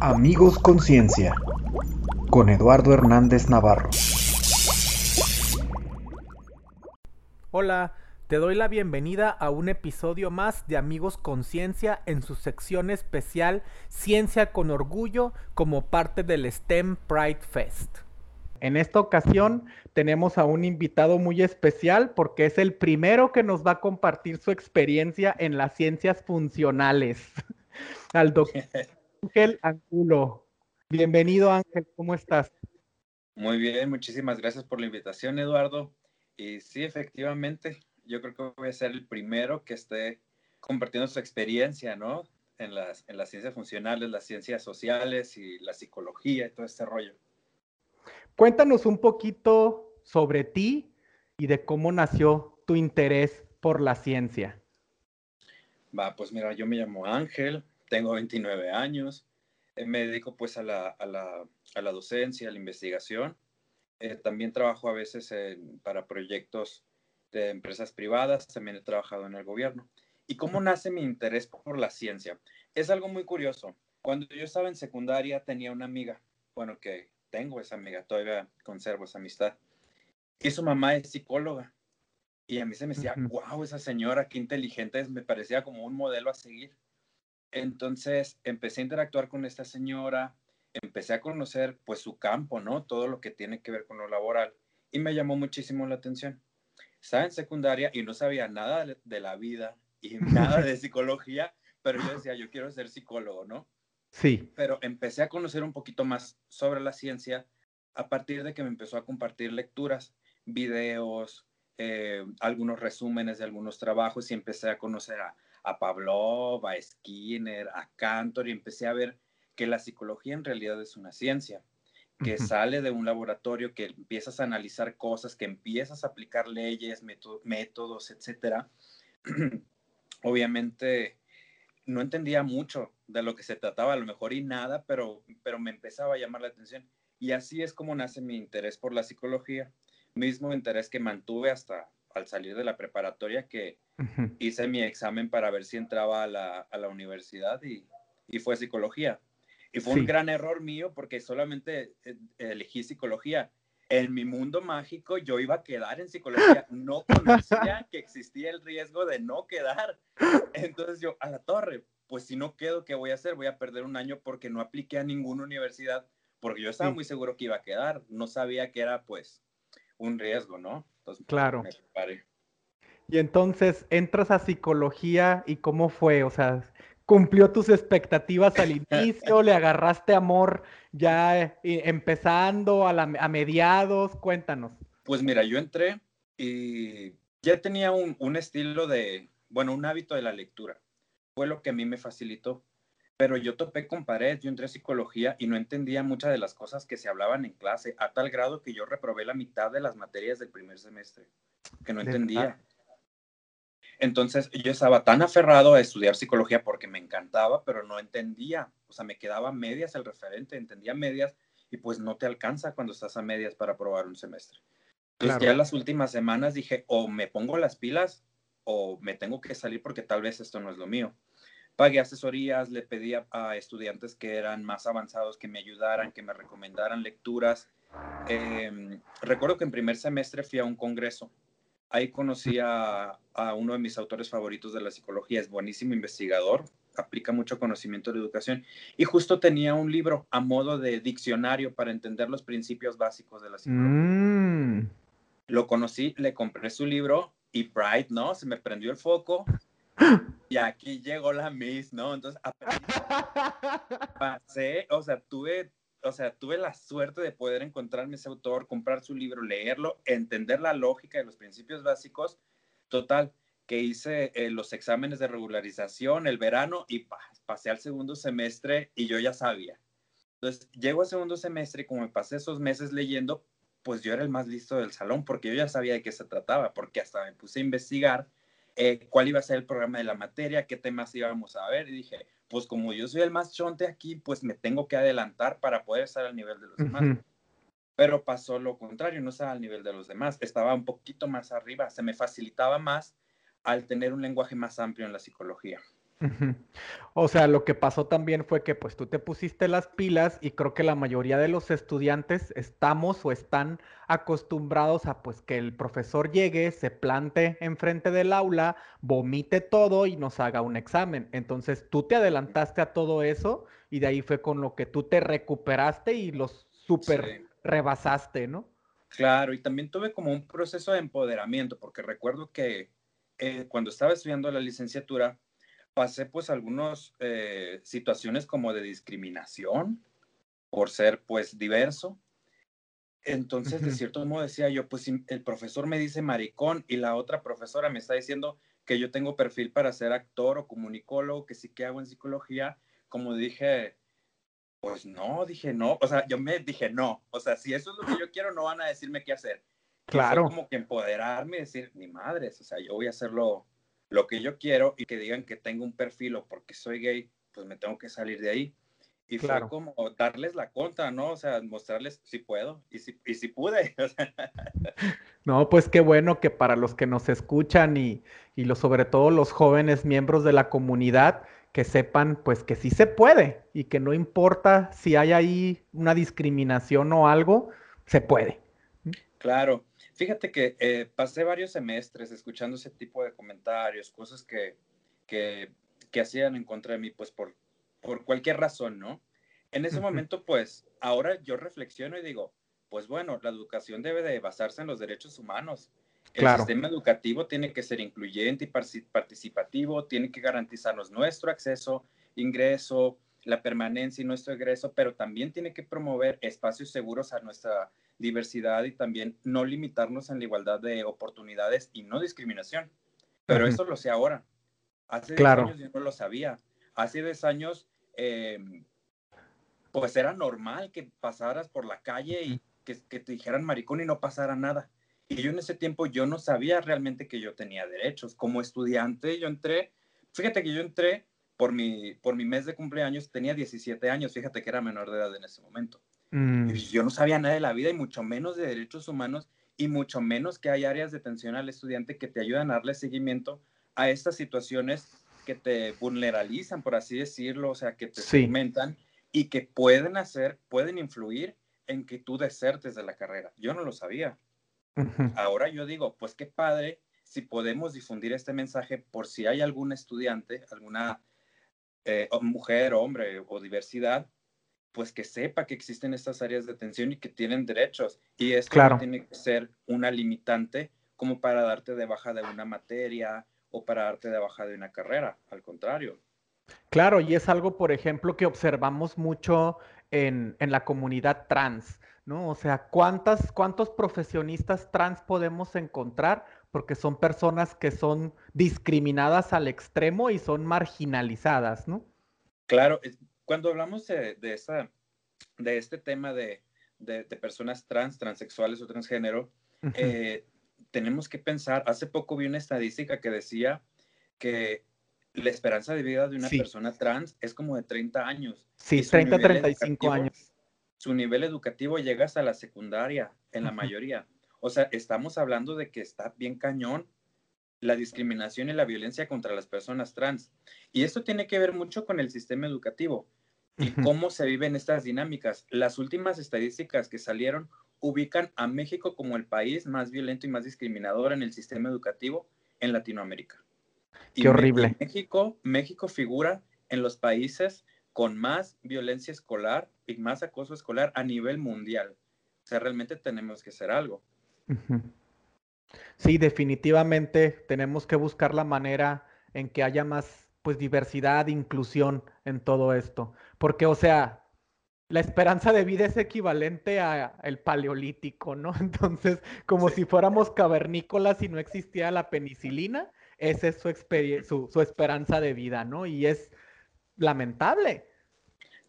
Amigos Conciencia con Eduardo Hernández Navarro. Hola, te doy la bienvenida a un episodio más de Amigos Conciencia en su sección especial Ciencia con Orgullo como parte del STEM Pride Fest. En esta ocasión tenemos a un invitado muy especial porque es el primero que nos va a compartir su experiencia en las ciencias funcionales. Al doctor Ángel Angulo. Bienvenido Ángel, ¿cómo estás? Muy bien, muchísimas gracias por la invitación, Eduardo. Y sí, efectivamente, yo creo que voy a ser el primero que esté compartiendo su experiencia, ¿no? En las, en las ciencias funcionales, las ciencias sociales y la psicología y todo este rollo. Cuéntanos un poquito sobre ti y de cómo nació tu interés por la ciencia. Va, pues mira, yo me llamo Ángel, tengo 29 años, eh, me dedico pues a la, a la, a la docencia, a la investigación. Eh, también trabajo a veces para proyectos de empresas privadas, también he trabajado en el gobierno. ¿Y cómo nace mi interés por la ciencia? Es algo muy curioso. Cuando yo estaba en secundaria tenía una amiga, bueno, que tengo esa amiga, todavía conservo esa amistad, y su mamá es psicóloga. Y a mí se me decía, wow, esa señora, qué inteligente es, me parecía como un modelo a seguir. Entonces empecé a interactuar con esta señora, empecé a conocer pues su campo, ¿no? Todo lo que tiene que ver con lo laboral y me llamó muchísimo la atención. Estaba en secundaria y no sabía nada de la vida y nada de psicología, pero yo decía, yo quiero ser psicólogo, ¿no? Sí. Pero empecé a conocer un poquito más sobre la ciencia a partir de que me empezó a compartir lecturas, videos, eh, algunos resúmenes de algunos trabajos y empecé a conocer a, a Pavlov, a Skinner, a Cantor y empecé a ver que la psicología en realidad es una ciencia, que sale de un laboratorio, que empiezas a analizar cosas, que empiezas a aplicar leyes, métodos, etcétera. Obviamente no entendía mucho de lo que se trataba, a lo mejor y nada, pero, pero me empezaba a llamar la atención. Y así es como nace mi interés por la psicología, mismo interés que mantuve hasta al salir de la preparatoria, que hice mi examen para ver si entraba a la, a la universidad y, y, fue psicología. Y fue un gran error mío porque solamente eh, elegí psicología. En mi mundo mágico yo iba a quedar en psicología. No conocía que existía el riesgo de no quedar. Entonces yo, a la torre, pues si no quedo, ¿qué voy a hacer? Voy a perder un año porque no apliqué a ninguna universidad, porque yo estaba muy seguro que iba a quedar. No sabía que era pues un riesgo, ¿no? Entonces, claro. Y entonces entras a psicología y cómo fue, o sea, cumplió tus expectativas al inicio, le agarraste amor ya eh, empezando a, a, mediados, cuéntanos. Pues mira, yo entré y ya tenía un, un, estilo de, bueno, un hábito de la lectura. Fue lo que a mí me facilitó. Pero yo topé con pared, yo entré a psicología y no entendía muchas de las cosas que se hablaban en clase, a tal grado que yo reprobé la mitad de las materias del primer semestre, que no entendía. Entonces yo estaba tan aferrado a estudiar psicología porque me encantaba, pero no entendía. O sea, me quedaba medias el referente, entendía medias y pues no te alcanza cuando estás a medias para aprobar un semestre. Entonces ya en las últimas semanas dije, o me pongo las pilas o me tengo que salir porque tal vez esto no es lo mío. Pagué asesorías, le pedí a, estudiantes que eran más avanzados que me ayudaran, que me recomendaran lecturas. Em, recuerdo que en primer semestre fui a un congreso Ahí conocí a, uno de mis autores favoritos de la psicología, es buenísimo investigador, aplica mucho conocimiento de educación y justo tenía un libro a modo de diccionario para entender los principios básicos de la psicología. Mm. Lo conocí, le compré su libro y Bright, ¿no? Se me prendió el foco y aquí llegó la Miss, ¿no? Entonces, pasé, o sea, tuve o sea, tuve la suerte de poder encontrarme ese autor, comprar su libro, leerlo, entender la lógica de los principios básicos. Total, que hice eh, los exámenes de regularización el verano y pasé al segundo semestre y yo ya sabía. Entonces, llego al segundo semestre y como me pasé esos meses leyendo, pues yo era el más listo del salón porque yo ya sabía de qué se trataba, porque hasta me puse a investigar eh, cuál iba a ser el programa de la materia, qué temas íbamos a ver y dije, pues como yo soy el más chonte aquí, pues me tengo que adelantar para poder estar al nivel de los demás. Pero pasó lo contrario, no estaba al nivel de los demás, estaba un poquito más arriba, se me facilitaba más al tener un lenguaje más amplio en la psicología. O sea, lo que pasó también fue que pues tú te pusiste las pilas y creo que la mayoría de los estudiantes estamos o están acostumbrados a pues que el profesor llegue, se plante enfrente del aula, vomite todo y nos haga un examen. Entonces tú te adelantaste a todo eso y de ahí fue con lo que tú te recuperaste y los súper rebasaste, ¿no? Claro, y también tuve como un proceso de empoderamiento, porque recuerdo que eh, cuando estaba estudiando la licenciatura, pasé pues algunas eh, situaciones como de discriminación por ser pues diverso. Entonces, de cierto modo decía yo, pues el profesor me dice maricón y la otra profesora me está diciendo que yo tengo perfil para ser actor o comunicólogo, que sí que hago en psicología, como dije, pues no, dije no, o sea, yo me dije no, o sea, si eso es lo que yo quiero, no van a decirme qué hacer. Claro. como que empoderarme y decir, ni madres, o sea, yo voy a hacerlo lo que yo quiero y que digan que tengo un perfil o porque soy gay, pues me tengo que salir de ahí. Y fue como darles la contra, ¿no? O sea, mostrarles si puedo y si, y si pude. no, pues qué bueno que para los que nos escuchan y, y sobre todo los jóvenes miembros de la comunidad, que sepan pues que sí se puede y que no importa si hay ahí una discriminación o algo, se puede. Claro, Fíjate que eh, pasé varios semestres escuchando ese tipo de comentarios, cosas que, que, que, hacían en contra de mí, pues por, por cualquier razón, ¿no? En ese momento, pues, ahora yo reflexiono y digo, pues bueno, la educación debe de basarse en los derechos humanos. El sistema educativo tiene que ser incluyente y participativo, tiene que garantizarnos nuestro acceso, ingreso, la permanencia y nuestro egreso, pero también tiene que promover espacios seguros a nuestra diversidad y también no limitarnos en la igualdad de oportunidades y no discriminación. Pero eso lo sé ahora. Hace 10 años yo no lo sabía. Hace 10 años, em, pues era normal que pasaras por la calle y que, que, te dijeran maricón y no pasara nada. Y yo en ese tiempo yo no sabía realmente que yo tenía derechos. Como estudiante yo entré, fíjate que yo entré por mi, por mi mes de cumpleaños, tenía 17 años, fíjate que era menor de edad en ese momento. Mm. Yo no sabía nada de la vida y mucho menos de derechos humanos y mucho menos que hay áreas de atención al estudiante que te ayudan a darle seguimiento a estas situaciones que te vulneralizan, por así decirlo, o sea, que te segmentan y que pueden hacer, pueden influir en que tú desertes de la carrera. Yo no lo sabía. Ahora yo digo, pues qué padre si podemos difundir este mensaje por si hay algún estudiante, alguna eh, mujer, hombre o diversidad pues que sepa que existen estas áreas de atención y que tienen derechos. Y esto no tiene que ser una limitante como para darte de baja de una materia o para darte de baja de una carrera, al contrario. Claro, y es algo, por ejemplo, que observamos mucho en, en la comunidad trans, ¿no? O sea, ¿cuántas, ¿cuántos profesionistas trans podemos encontrar? Porque son personas que son discriminadas al extremo y son marginalizadas, ¿no? Claro, cuando hablamos de, esa, de este tema de, personas trans, transexuales o transgénero, eh, tenemos que pensar, hace poco vi una estadística que decía que la esperanza de vida de una persona trans es como de 30 años. Sí, 30, 35 años. Su nivel educativo llega hasta la secundaria, en la mayoría. O sea, estamos hablando de que está bien cañón la discriminación y la violencia contra las personas trans. Y esto tiene que ver mucho con el sistema educativo y cómo se viven estas dinámicas. Las últimas estadísticas que salieron ubican a México como el país más violento y más discriminador en el sistema educativo en Latinoamérica. Qué horrible. México, México figura en los países con más violencia escolar y más acoso escolar a nivel mundial. O sea, realmente tenemos que hacer algo. Sí, definitivamente tenemos que buscar la manera en que haya más pues diversidad, inclusión en todo esto. Porque, o sea, la esperanza de vida es equivalente a el paleolítico, ¿no? Entonces, como si fuéramos cavernícolas y no existía la penicilina, esa es su, su, esperanza de vida, ¿no? Y es lamentable.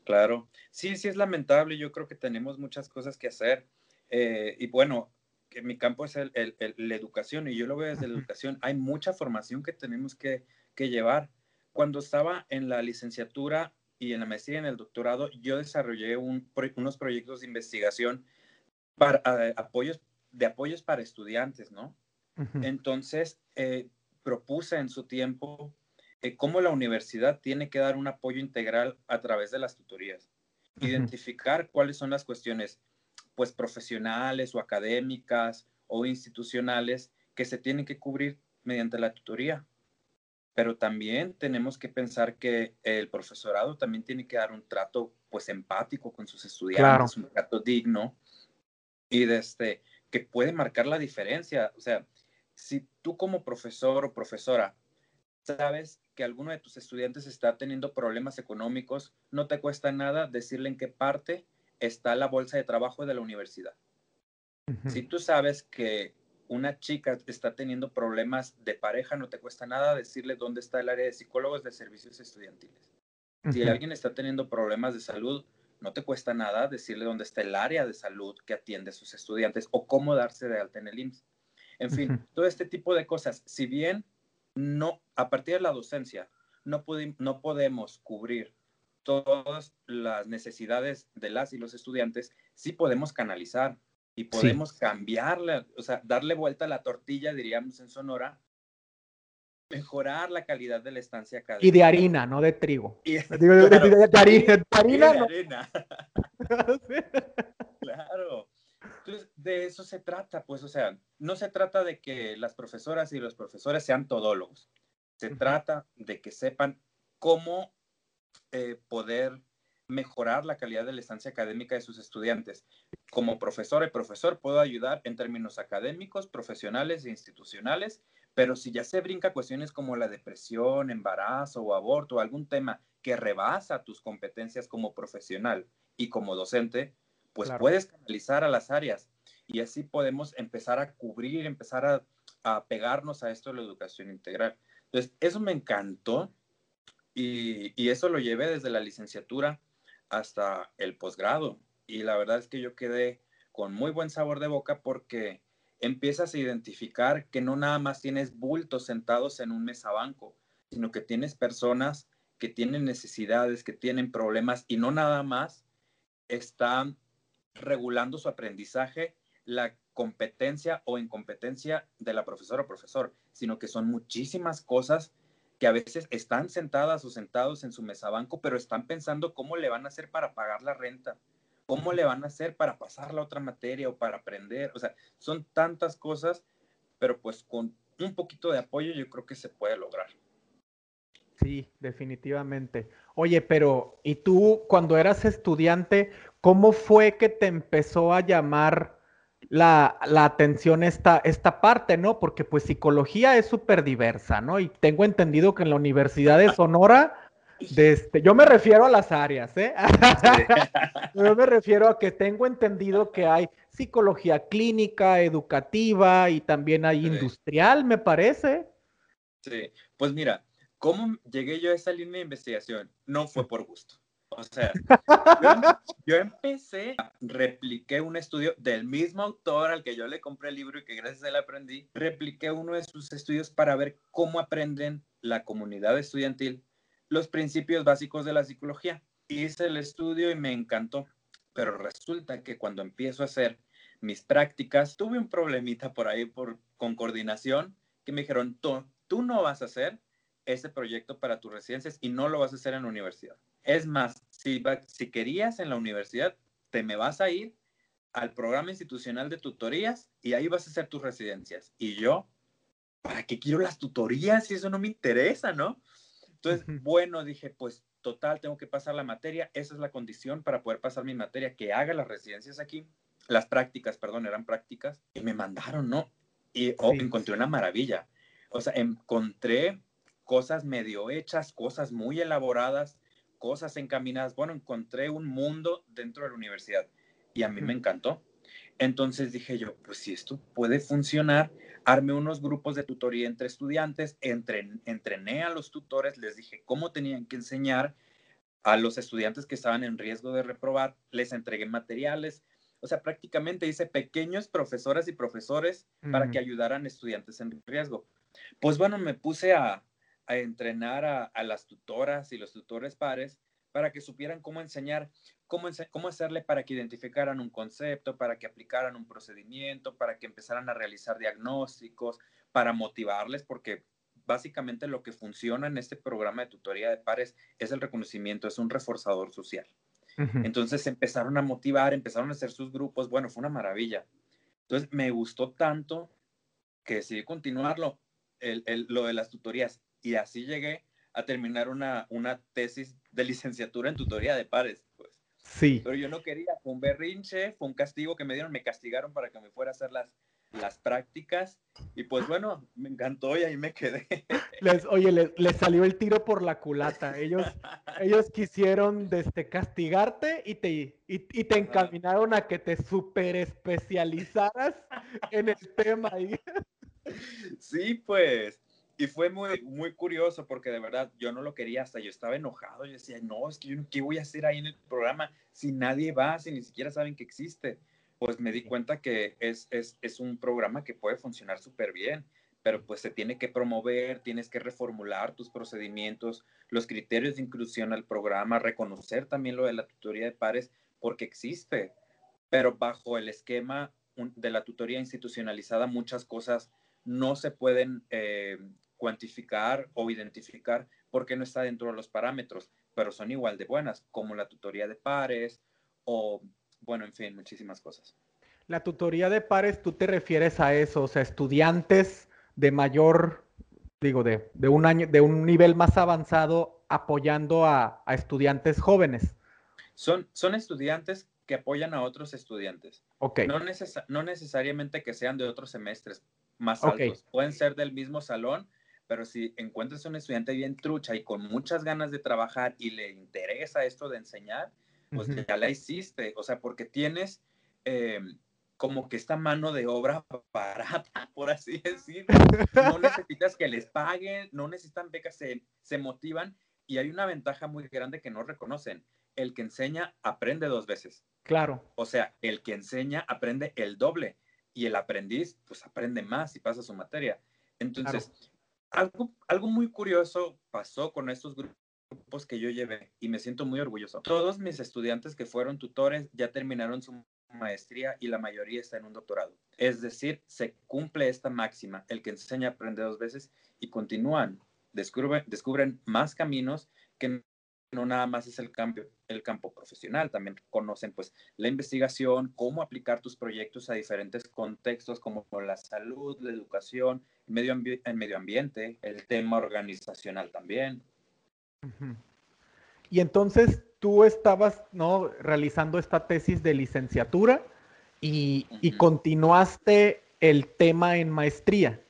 Claro, sí, sí es lamentable. Yo creo que tenemos muchas cosas que hacer. Eh, y bueno, que mi campo es el, la educación y yo lo veo desde la educación. Hay mucha formación que tenemos que, que llevar cuando estaba en la licenciatura y en la maestría y en el doctorado, yo desarrollé unos proyectos de investigación para eh, apoyos, de apoyos para estudiantes, ¿no? Entonces, eh, propuse en su tiempo eh, cómo la universidad tiene que dar un apoyo integral a través de las tutorías. Identificar cuáles son las cuestiones, pues profesionales o académicas o institucionales que se tienen que cubrir mediante la tutoría. Pero también tenemos que pensar que el profesorado también tiene que dar un trato pues empático con sus estudiantes, un trato digno y desde este, que puede marcar la diferencia. O sea, si tú como profesor o profesora sabes que alguno de tus estudiantes está teniendo problemas económicos, no te cuesta nada decirle en qué parte está la bolsa de trabajo de la universidad. Si tú sabes que una chica está teniendo problemas de pareja, no te cuesta nada decirle dónde está el área de psicólogos de servicios estudiantiles. Si alguien está teniendo problemas de salud, no te cuesta nada decirle dónde está el área de salud que atiende a sus estudiantes o cómo darse de alta en el IMSS. En fin, todo este tipo de cosas, si bien no, a partir de la docencia, no, no podemos cubrir todas las necesidades de las y los estudiantes, sí podemos canalizar y podemos cambiarle, o sea, darle vuelta a la tortilla, diríamos en Sonora, mejorar la calidad de la estancia. Y de harina, no de trigo. Y, de, harina, harina. claro. Entonces, de eso se trata, pues, o sea, no se trata de que las profesoras y los profesores sean todólogos. Se trata de que sepan cómo eh, poder mejorar la calidad de la estancia académica de sus estudiantes. Como profesor y profesor puedo ayudar en términos académicos, profesionales e institucionales, pero si ya se brinca cuestiones como la depresión, embarazo o aborto, algún tema que rebasa tus competencias como profesional y como docente, pues puedes canalizar a las áreas y así podemos empezar a cubrir, empezar a, a, pegarnos a esto de la educación integral. Entonces, eso me encantó y, y eso lo llevé desde la licenciatura hasta el posgrado. Y la verdad es que yo quedé con muy buen sabor de boca porque empiezas a identificar que no nada más tienes bultos sentados en un mesabanco, sino que tienes personas que tienen necesidades, que tienen problemas y no nada más están regulando su aprendizaje, la competencia o incompetencia de la profesora o profesor, sino que son muchísimas cosas que a veces están sentadas o sentados en su mesabanco, pero están pensando cómo le van a hacer para pagar la renta, cómo le van a hacer para pasar la otra materia o para aprender. O sea, son tantas cosas, pero pues con un poquito de apoyo yo creo que se puede lograr. Sí, definitivamente. Oye, pero ¿y tú cuando eras estudiante, cómo fue que te empezó a llamar la, atención esta, esta parte, ¿no? Porque pues psicología es súper diversa, ¿no? Y tengo entendido que en la Universidad de Sonora, este, yo me refiero a las áreas, ¿eh? yo me refiero a que tengo entendido que hay psicología clínica, educativa y también hay industrial, me parece. Sí, pues mira, ¿Cómo llegué yo a esa línea de investigación? No fue por gusto. O sea, yo, empecé, repliqué un estudio del mismo autor al que yo le compré el libro y que gracias a él aprendí, repliqué uno de sus estudios para ver cómo aprenden la comunidad estudiantil los principios básicos de la psicología. Hice el estudio y me encantó, pero resulta que cuando empiezo a hacer mis prácticas, tuve un problemita por ahí por, con coordinación que me dijeron, tú, tú no vas a hacer ese proyecto para tus residencias y no lo vas a hacer en la universidad. Es más, si, si querías en la universidad, te me vas a ir al programa institucional de tutorías y ahí vas a hacer tus residencias. Y yo, ¿para qué quiero las tutorías si eso no me interesa, no? Entonces, bueno, dije, pues total, tengo que pasar la materia, esa es la condición para poder pasar mi materia, que haga las residencias aquí, las prácticas, perdón, eran prácticas, y me mandaron, ¿no? Y oh, encontré una maravilla. O sea, encontré cosas medio hechas, cosas muy elaboradas, cosas encaminadas. Bueno, encontré un mundo dentro de la universidad y a mí me encantó. Entonces dije yo, pues si esto puede funcionar, armé unos grupos de tutoría entre estudiantes, entrené a los tutores, les dije cómo tenían que enseñar a los estudiantes que estaban en riesgo de reprobar, les entregué materiales, o sea, prácticamente hice pequeños profesoras y profesores para que ayudaran estudiantes en riesgo. Pues bueno, me puse a, a entrenar a, las tutoras y los tutores pares para que supieran cómo enseñar, cómo, cómo hacerle para que identificaran un concepto, para que aplicaran un procedimiento, para que empezaran a realizar diagnósticos, para motivarles, porque básicamente lo que funciona en este programa de tutoría de pares es el reconocimiento, es un reforzador social. Entonces empezaron a motivar, empezaron a hacer sus grupos, bueno, fue una maravilla. Entonces me gustó tanto que decidí continuarlo, lo de las tutorías, y así llegué a terminar una, una tesis de licenciatura en tutoría de pares. Pues. Sí. Pero yo no quería, fue un berrinche, fue un castigo que me dieron, me castigaron para que me fuera a hacer las, las prácticas y pues bueno, me encantó y ahí me quedé. Les, oye, les, salió el tiro por la culata. Ellos, ellos quisieron desde castigarte y te, y, te encaminaron a que te super especializaras en el tema. Sí, pues. Y fue muy, muy curioso porque de verdad yo no lo quería hasta yo estaba enojado. Yo decía, no, es que yo ¿qué voy a hacer ahí en el programa si nadie va, si ni siquiera saben que existe? pues me di cuenta que es, es, es un programa que puede funcionar súper bien, pero pues se tiene que promover, tienes que reformular tus procedimientos, los criterios de inclusión al programa, reconocer también lo de la tutoría de pares, porque existe, pero bajo el esquema de la tutoría institucionalizada muchas cosas no se pueden eh, cuantificar o identificar porque no está dentro de los parámetros, pero son igual de buenas, como la tutoría de pares o bueno, en fin, muchísimas cosas. La tutoría de pares, tú te refieres a eso, o sea, estudiantes de mayor, digo, de, un año, de un nivel más avanzado apoyando a, estudiantes jóvenes. Son, son estudiantes que apoyan a otros estudiantes. Ok. No, no necesariamente que sean de otros semestres más altos. Pueden ser del mismo salón, pero si encuentras un estudiante bien trucha y con muchas ganas de trabajar y le interesa esto de enseñar, pues ya la hiciste, o sea, porque tienes eh, como que esta mano de obra barata, por así decirlo. No necesitas que les paguen, no necesitan becas, se, se motivan y hay una ventaja muy grande que no reconocen. El que enseña aprende dos veces. Claro. O sea, el que enseña aprende el doble y el aprendiz pues aprende más y pasa su materia. Entonces, algo, algo muy curioso pasó con estos grupos que yo llevé y me siento muy orgulloso. Todos mis estudiantes que fueron tutores ya terminaron su maestría y la mayoría está en un doctorado. Es decir, se cumple esta máxima, el que enseña aprende dos veces y continúan, descubren, descubren más caminos que no nada más es el campo, el campo profesional, también conocen pues la investigación, cómo aplicar tus proyectos a diferentes contextos como la salud, la educación, el medio, el medio ambiente, el tema organizacional también. Y entonces tú estabas ¿no? realizando esta tesis de licenciatura y, continuaste el tema en maestría.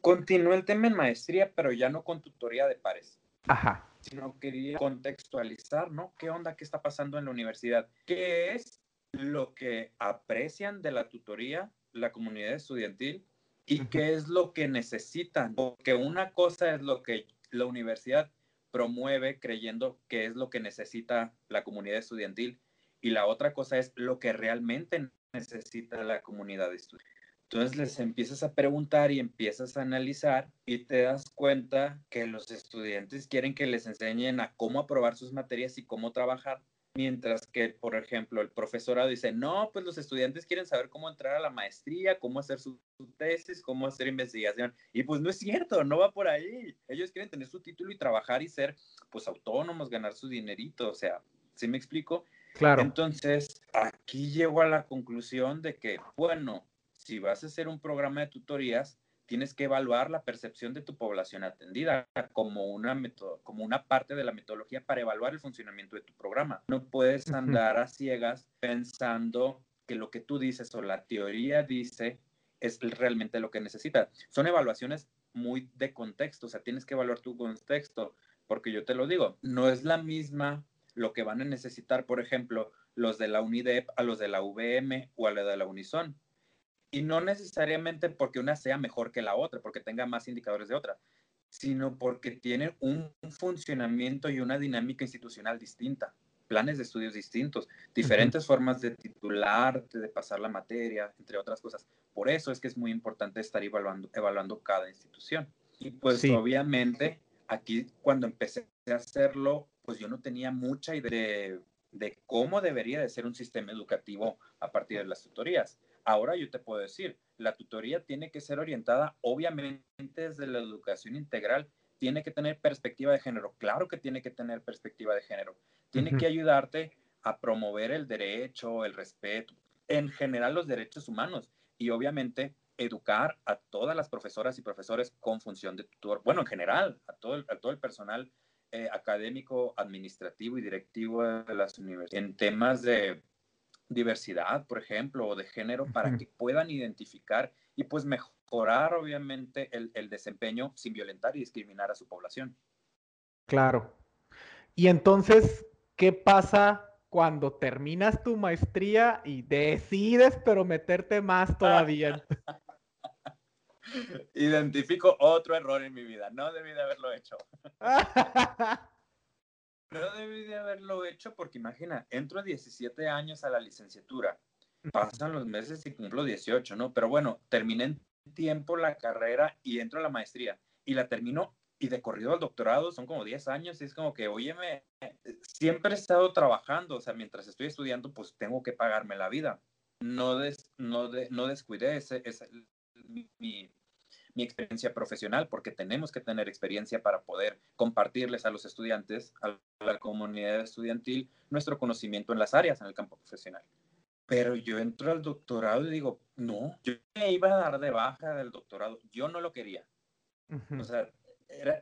Continué el tema en maestría, pero ya no con tutoría de pares. Ajá. Sino quería contextualizar, ¿no? ¿Qué onda? ¿Qué está pasando en la universidad? ¿Qué es lo que aprecian de la tutoría la comunidad estudiantil y qué es lo que necesitan? Porque una cosa es lo que la universidad promueve creyendo que es lo que necesita la comunidad estudiantil y la otra cosa es lo que realmente necesita la comunidad estudiantil. Entonces les empiezas a preguntar y empiezas a analizar y te das cuenta que los estudiantes quieren que les enseñen a cómo aprobar sus materias y cómo trabajar, Mientras que, por ejemplo, el profesorado dice, no, pues los estudiantes quieren saber cómo entrar a la maestría, cómo hacer su, tesis, cómo hacer investigación. Y pues no es cierto, no va por ahí. Ellos quieren tener su título y trabajar y ser, pues, autónomos, ganar su dinerito. O sea, ¿sí me explico? Claro. Entonces, aquí llego a la conclusión de que, bueno, si vas a hacer un programa de tutorías, tienes que evaluar la percepción de tu población atendida como una, como una parte de la metodología para evaluar el funcionamiento de tu programa. No puedes andar a ciegas pensando que lo que tú dices o la teoría dice es realmente lo que necesitas. Son evaluaciones muy de contexto, o sea, tienes que evaluar tu contexto, porque yo te lo digo, no es la misma lo que van a necesitar, por ejemplo, los de la UNIDEP a los de la VM o a la de la Unison y no necesariamente porque una sea mejor que la otra, porque tenga más indicadores de otra, sino porque tiene un funcionamiento y una dinámica institucional distinta, planes de estudios distintos, diferentes formas de titular, de pasar la materia, entre otras cosas. Por eso es que es muy importante estar evaluando, evaluando cada institución. Y pues obviamente aquí cuando empecé a hacerlo, pues yo no tenía mucha idea de, de cómo debería de ser un sistema educativo a partir de las tutorías Ahora yo te puedo decir, la tutoría tiene que ser orientada obviamente desde la educación integral, tiene que tener perspectiva de género, claro que tiene que tener perspectiva de género, tiene que ayudarte a promover el derecho, el respeto, en general los derechos humanos y obviamente educar a todas las profesoras y profesores con función de tutor, bueno, en general, a todo el, a todo el personal eh, académico, administrativo y directivo de las universidades, en temas de diversidad, por ejemplo, o de género, para que puedan identificar y pues mejorar, obviamente, el, el desempeño sin violentar y discriminar a su población. Claro. Y entonces, ¿qué pasa cuando terminas tu maestría y decides, pero meterte más todavía? Identifico otro error en mi vida. No debí de haberlo hecho. no debí de haberlo hecho porque imagina, entro a 17 años a la licenciatura. Pasan los meses y cumplo 18, ¿no? Pero bueno, terminé en tiempo la carrera y entro a la maestría. Y la termino y de corrido al doctorado son como 10 años y es como que, óyeme, siempre he estado trabajando, o sea, mientras estoy estudiando, pues tengo que pagarme la vida. No, no, no descuidé ese, ese mi, mi, experiencia profesional, porque tenemos que tener experiencia para poder compartirles a los estudiantes, a la comunidad estudiantil, nuestro conocimiento en las áreas en el campo profesional. Pero yo entro al doctorado y digo, no, yo me iba a dar de baja del doctorado, yo no lo quería. O sea,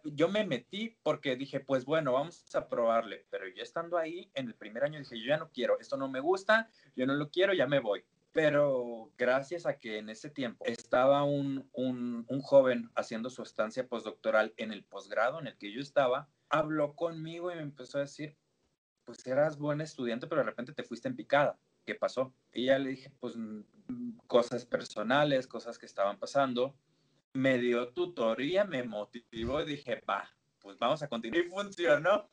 yo me metí porque dije, pues bueno, vamos a probarle, pero yo estando ahí en el primer año dije, yo ya no quiero, esto no me gusta, yo no lo quiero, ya me voy. Pero gracias a que en ese tiempo estaba un, un, un joven haciendo su estancia postdoctoral en el posgrado en el que yo estaba, habló conmigo y me empezó a decir, pues eras buen estudiante, pero de repente te fuiste en picada. ¿Qué pasó? Y ya le dije, pues cosas personales, cosas que estaban pasando me dio tutoría, me motivó y dije, va, pues vamos a continuar. Y funcionó.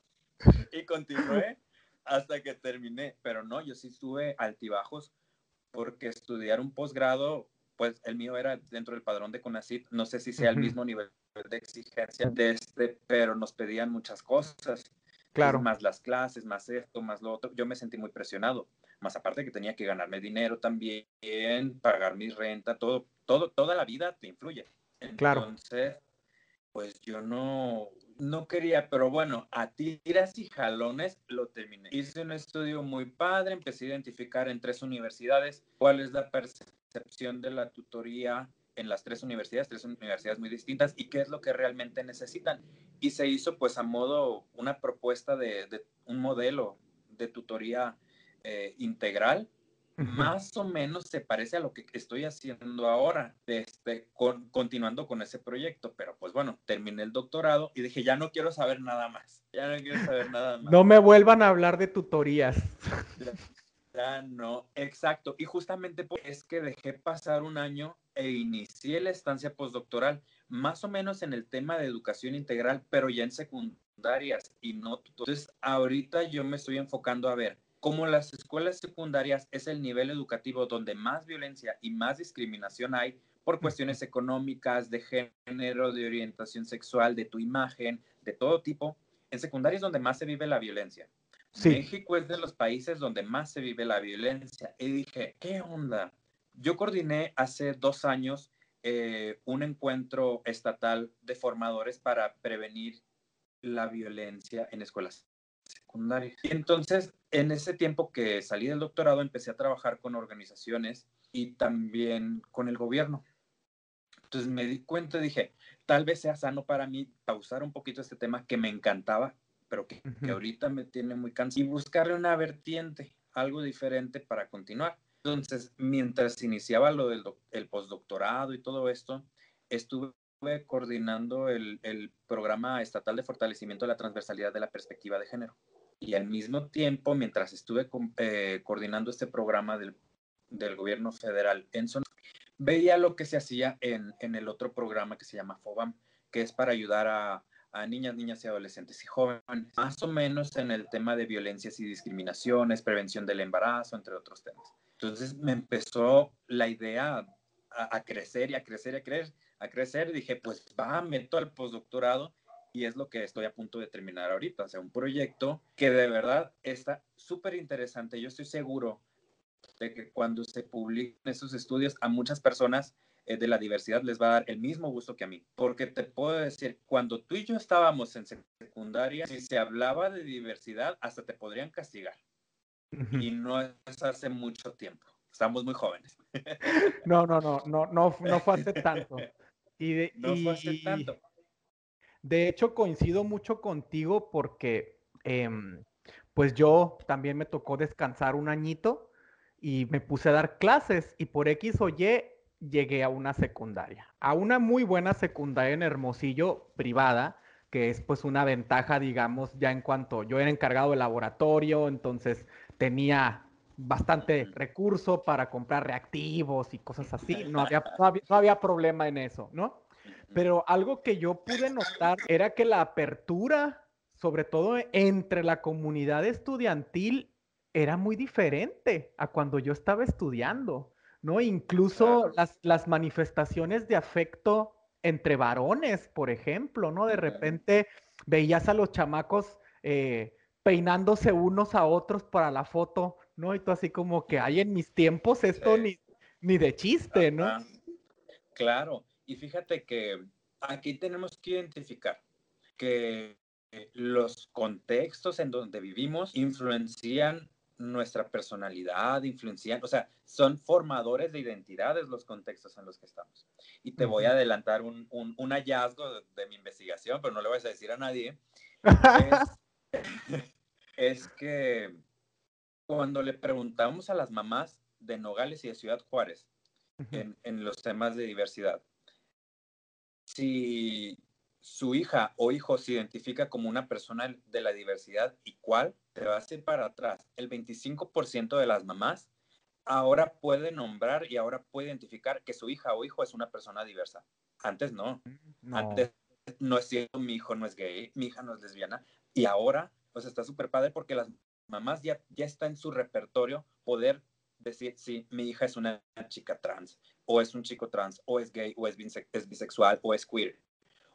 Y continué hasta que terminé. Pero no, yo sí estuve altibajos porque estudiar un posgrado, pues el mío era dentro del padrón de CONACYT. No sé si sea el mismo nivel de exigencia de este, pero nos pedían muchas cosas. Claro. Más las clases, más esto, más lo otro. Yo me sentí muy presionado. Más aparte que tenía que ganarme dinero también, pagar mi renta, todo, todo, toda la vida te influye. Entonces, pues yo no, no quería, pero bueno, a tiras y jalones lo terminé. Hice un estudio muy padre, empecé a identificar en tres universidades cuál es la percepción de la tutoría en las tres universidades, tres universidades muy distintas, y qué es lo que realmente necesitan. Y se hizo pues a modo una propuesta de, un modelo de tutoría eh, integral más o menos se parece a lo que estoy haciendo ahora, este, con, continuando con ese proyecto. Pero pues bueno, terminé el doctorado y dije, ya no quiero saber nada más. Ya no quiero saber nada más. No me vuelvan a hablar de tutorías. Ya, no, exacto. Y justamente pues, es que dejé pasar un año e inicié la estancia postdoctoral, más o menos en el tema de educación integral, pero ya en secundarias y no. Entonces, ahorita yo me estoy enfocando a ver como las escuelas secundarias es el nivel educativo donde más violencia y más discriminación hay por cuestiones económicas, de género, de orientación sexual, de tu imagen, de todo tipo, en secundaria es donde más se vive la violencia. México es de los países donde más se vive la violencia. Y dije, ¿qué onda? Yo coordiné hace dos años eh, un encuentro estatal de formadores para prevenir la violencia en escuelas secundaria. Y entonces, en ese tiempo que salí del doctorado, empecé a trabajar con organizaciones y también con el gobierno. Entonces me di cuenta y dije, tal vez sea sano para mí pausar un poquito este tema que me encantaba, pero que, que ahorita me tiene muy cansado y buscarle una vertiente, algo diferente para continuar. Entonces, mientras iniciaba lo del el postdoctorado y todo esto, estuve coordinando el, el, programa estatal de fortalecimiento de la transversalidad de la perspectiva de género. Y al mismo tiempo, mientras estuve eh, coordinando este programa del, del, gobierno federal en veía lo que se hacía en, en, el otro programa que se llama FOBAM, que es para ayudar a, a niñas, niñas y adolescentes y jóvenes, más o menos en el tema de violencias y discriminaciones, prevención del embarazo, entre otros temas. Entonces me empezó la idea a, a crecer y a crecer y a crecer a crecer, dije, pues va, meto al postdoctorado y es lo que estoy a punto de terminar ahorita, o sea, un proyecto que de verdad está súper interesante. Yo estoy seguro de que cuando se publiquen esos estudios a muchas personas eh, de la diversidad les va a dar el mismo gusto que a mí. Porque te puedo decir, cuando tú y yo estábamos en secundaria, si se hablaba de diversidad, hasta te podrían castigar. Y no es hace mucho tiempo. Estamos muy jóvenes. No, no, no, no, no, no fue hace tanto. Y de, no fue hace tanto. De hecho, coincido mucho contigo porque, em, pues yo también me tocó descansar un añito y me puse a dar clases y por X o Y llegué a una secundaria, a una muy buena secundaria en Hermosillo privada, que es pues una ventaja, digamos, ya en cuanto yo era encargado de laboratorio, entonces tenía bastante recurso para comprar reactivos y cosas así, no había, no había, problema en eso, ¿no? Pero algo que yo pude notar era que la apertura, sobre todo entre la comunidad estudiantil, era muy diferente a cuando yo estaba estudiando, ¿no? Incluso las, las manifestaciones de afecto entre varones, por ejemplo, ¿no? De repente veías a los chamacos eh, peinándose unos a otros para la foto, ¿no? Y tú así como que hay en mis tiempos esto ni, ni de chiste, ¿no? Claro, y fíjate que aquí tenemos que identificar que los contextos en donde vivimos influencian nuestra personalidad, influencian, o sea, son formadores de identidades los contextos en los que estamos. Y te voy a adelantar un, hallazgo de, mi investigación, pero no le voy a decir a nadie. es, que cuando le preguntamos a las mamás de Nogales y de Ciudad Juárez en, en los temas de diversidad, si su hija o hijo se identifica como una persona de la diversidad y cuál, te va a hacer para atrás. El 25% de las mamás ahora puede nombrar y ahora puede identificar que su hija o hijo es una persona diversa. Antes no. Antes no es cierto, mi hijo no es gay, mi hija no es lesbiana. Y ahora, pues está súper padre porque las mamás ya, ya está en su repertorio poder decir, sí, mi hija es una chica trans, o es un chico trans, o es gay, o es, es bisexual, o es queer.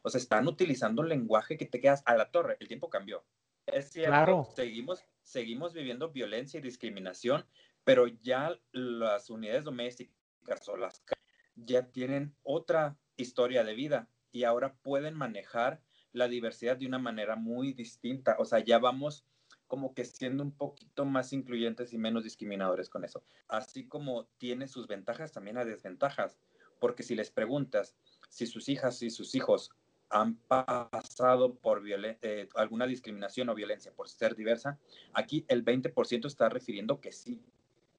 O sea, están utilizando lenguaje que te quedas a la torre. El tiempo cambió. Es cierto, claro. seguimos, seguimos viviendo violencia y discriminación, pero ya las unidades domésticas o las ya tienen otra historia de vida y ahora pueden manejar la diversidad de una manera muy distinta. O sea, ya vamos como que siendo un poquito más incluyentes y menos discriminadores con eso. Así como tiene sus ventajas, también hay desventajas. Porque si les preguntas si sus hijas y sus hijos han pasado por eh, alguna discriminación o violencia por ser diversa, aquí el 20% está refiriendo que sí,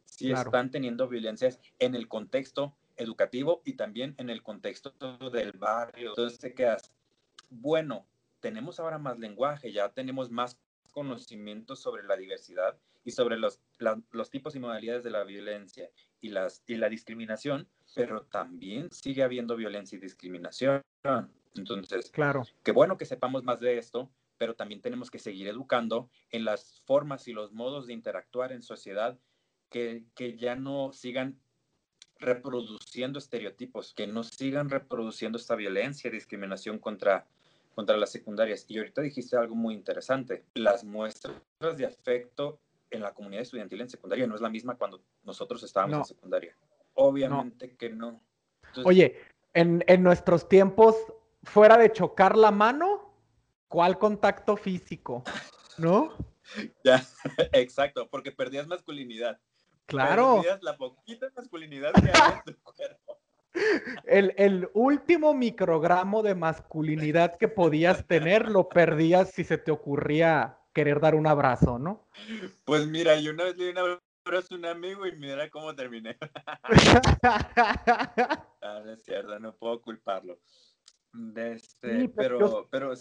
sí están teniendo violencias en el contexto educativo y también en el contexto del barrio. Entonces te quedas, bueno, tenemos ahora más lenguaje, ya tenemos más conocimiento sobre la diversidad y sobre los, los tipos y modalidades de la violencia y, las, y la discriminación, pero también sigue habiendo violencia y discriminación. Entonces, claro. qué bueno que sepamos más de esto, pero también tenemos que seguir educando en las formas y los modos de interactuar en sociedad que, que ya no sigan reproduciendo estereotipos, que no sigan reproduciendo esta violencia y discriminación contra, contra las secundarias. Y ahorita dijiste algo muy interesante, las muestras de afecto en la comunidad estudiantil en secundaria no es la misma cuando nosotros estábamos en secundaria. Obviamente que no. Oye, en, en, nuestros tiempos fuera de chocar la mano, ¿cuál contacto físico? ¿No? Ya, exacto, porque perdías masculinidad. Claro. Perdías la poquita masculinidad que había en tu cuerpo. El, el, último microgramo de masculinidad que podías tener lo perdías si se te ocurría querer dar un abrazo, ¿no? Pues mira, yo una vez le di un abrazo a un amigo y mira cómo terminé. ah, no es cierto, no puedo culparlo. Este, pero, yo, pero,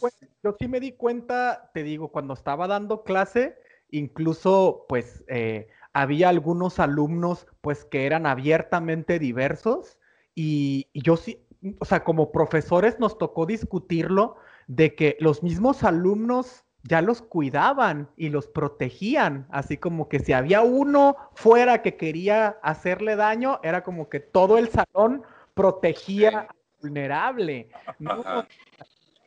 yo sí me di cuenta, te digo, cuando estaba dando clase, incluso pues eh, había algunos alumnos pues que eran abiertamente diversos y, yo sí, o sea, como profesores nos tocó discutirlo de que los mismos alumnos ya los cuidaban y los protegían, así como que si había uno fuera que quería hacerle daño, era como que todo el salón protegía vulnerable.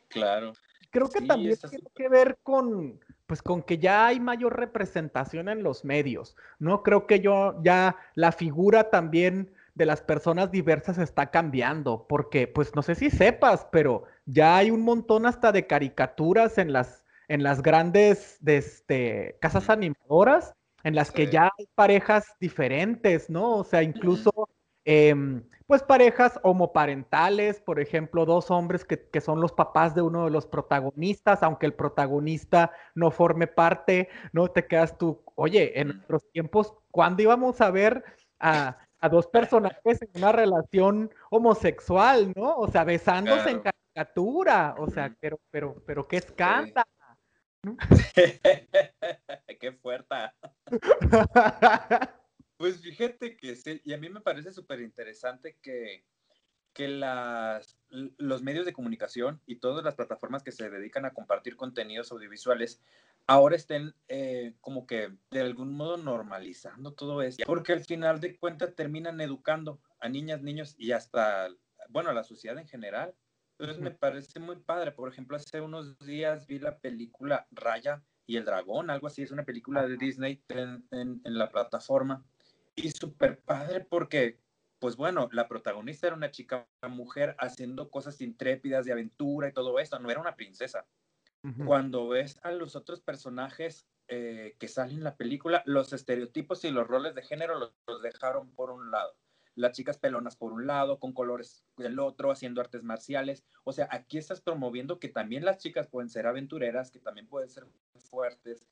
Claro. Creo que también tiene que ver con, pues con que ya hay mayor representación en los medios, ¿no? Creo que yo ya la figura también de las personas diversas está cambiando, porque pues no sé si sepas, pero ya hay un montón hasta de caricaturas en las, en las grandes de este, casas animadoras, en las que ya hay parejas diferentes, ¿no? O sea, incluso... Em, pues parejas homoparentales, por ejemplo, dos hombres que, son los papás de uno de los protagonistas, aunque el protagonista no forme parte, no te quedas tú, oye, en nuestros tiempos, ¿cuándo íbamos a ver a, dos personajes en una relación homosexual, ¿no? O sea, besándose en caricatura, o sea, pero, pero, pero qué escándalo. qué fuerte. Pues fíjate que sí, y a mí me parece súper interesante que, que las, los medios de comunicación y todas las plataformas que se dedican a compartir contenidos audiovisuales ahora estén eh, como que de algún modo normalizando todo esto, porque al final de cuentas terminan educando a niñas, niños y hasta, bueno, a la sociedad en general. Entonces me parece muy padre. Por ejemplo, hace unos días vi la película Raya y el Dragón, algo así, es una película de Disney en, en la plataforma. Y súper padre porque, pues bueno, la protagonista era una chica mujer haciendo cosas intrépidas de aventura y todo esto, no era una princesa. Cuando ves a los otros personajes eh, que salen en la película, los estereotipos y los roles de género los, los, dejaron por un lado. Las chicas pelonas por un lado, con colores del otro, haciendo artes marciales. O sea, aquí estás promoviendo que también las chicas pueden ser aventureras, que también pueden ser fuertes,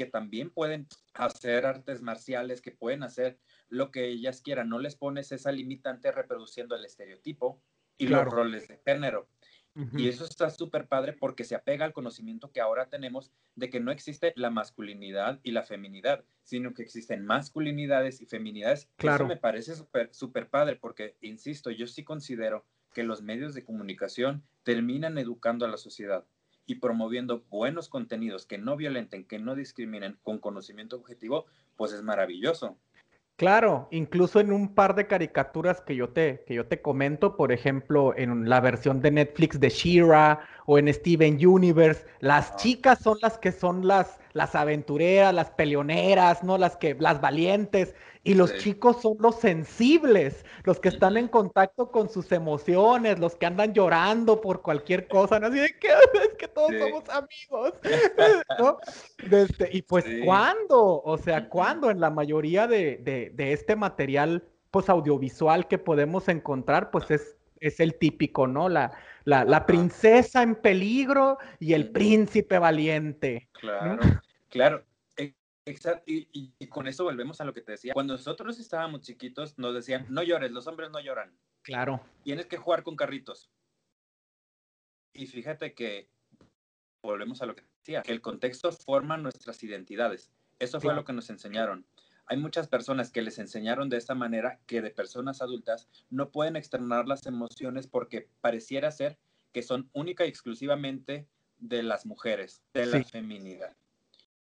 que también pueden hacer artes marciales, que pueden hacer lo que ellas quieran. No les pones esa limitante reproduciendo el estereotipo y los roles de género. Y eso está súper padre porque se apega al conocimiento que ahora tenemos de que no existe la masculinidad y la feminidad, sino que existen masculinidades y feminidades. Claro. Eso me parece súper súper padre porque, insisto, yo sí considero que los medios de comunicación terminan educando a la sociedad y promoviendo buenos contenidos que no violenten, que no discriminen con conocimiento objetivo, pues es maravilloso. Claro, incluso en un par de caricaturas que yo te, que yo te comento, por ejemplo, en la versión de Netflix de Shira o en Steven Universe, las chicas son las que son las, las aventureras, las peleoneras, ¿no? Las que, las valientes, y los chicos son los sensibles, los que están en contacto con sus emociones, los que andan llorando por cualquier cosa, ¿no? Así de que es que todos somos amigos, ¿no? Este, y pues, ¿cuándo? O sea, ¿cuándo en la mayoría de, este material, pues, audiovisual que podemos encontrar, pues es, es el típico, ¿no? La, la, princesa en peligro y el príncipe valiente. Claro, claro. Exacto, y, con eso volvemos a lo que te decía. Cuando nosotros estábamos chiquitos, nos decían, no llores, los hombres no lloran. Claro. Tienes que jugar con carritos. Y fíjate que, volvemos a lo que decía, que el contexto forma nuestras identidades. Eso fue lo que nos enseñaron. Hay muchas personas que les enseñaron de esta manera que de personas adultas no pueden externar las emociones porque pareciera ser que son única y exclusivamente de las mujeres, de la feminidad.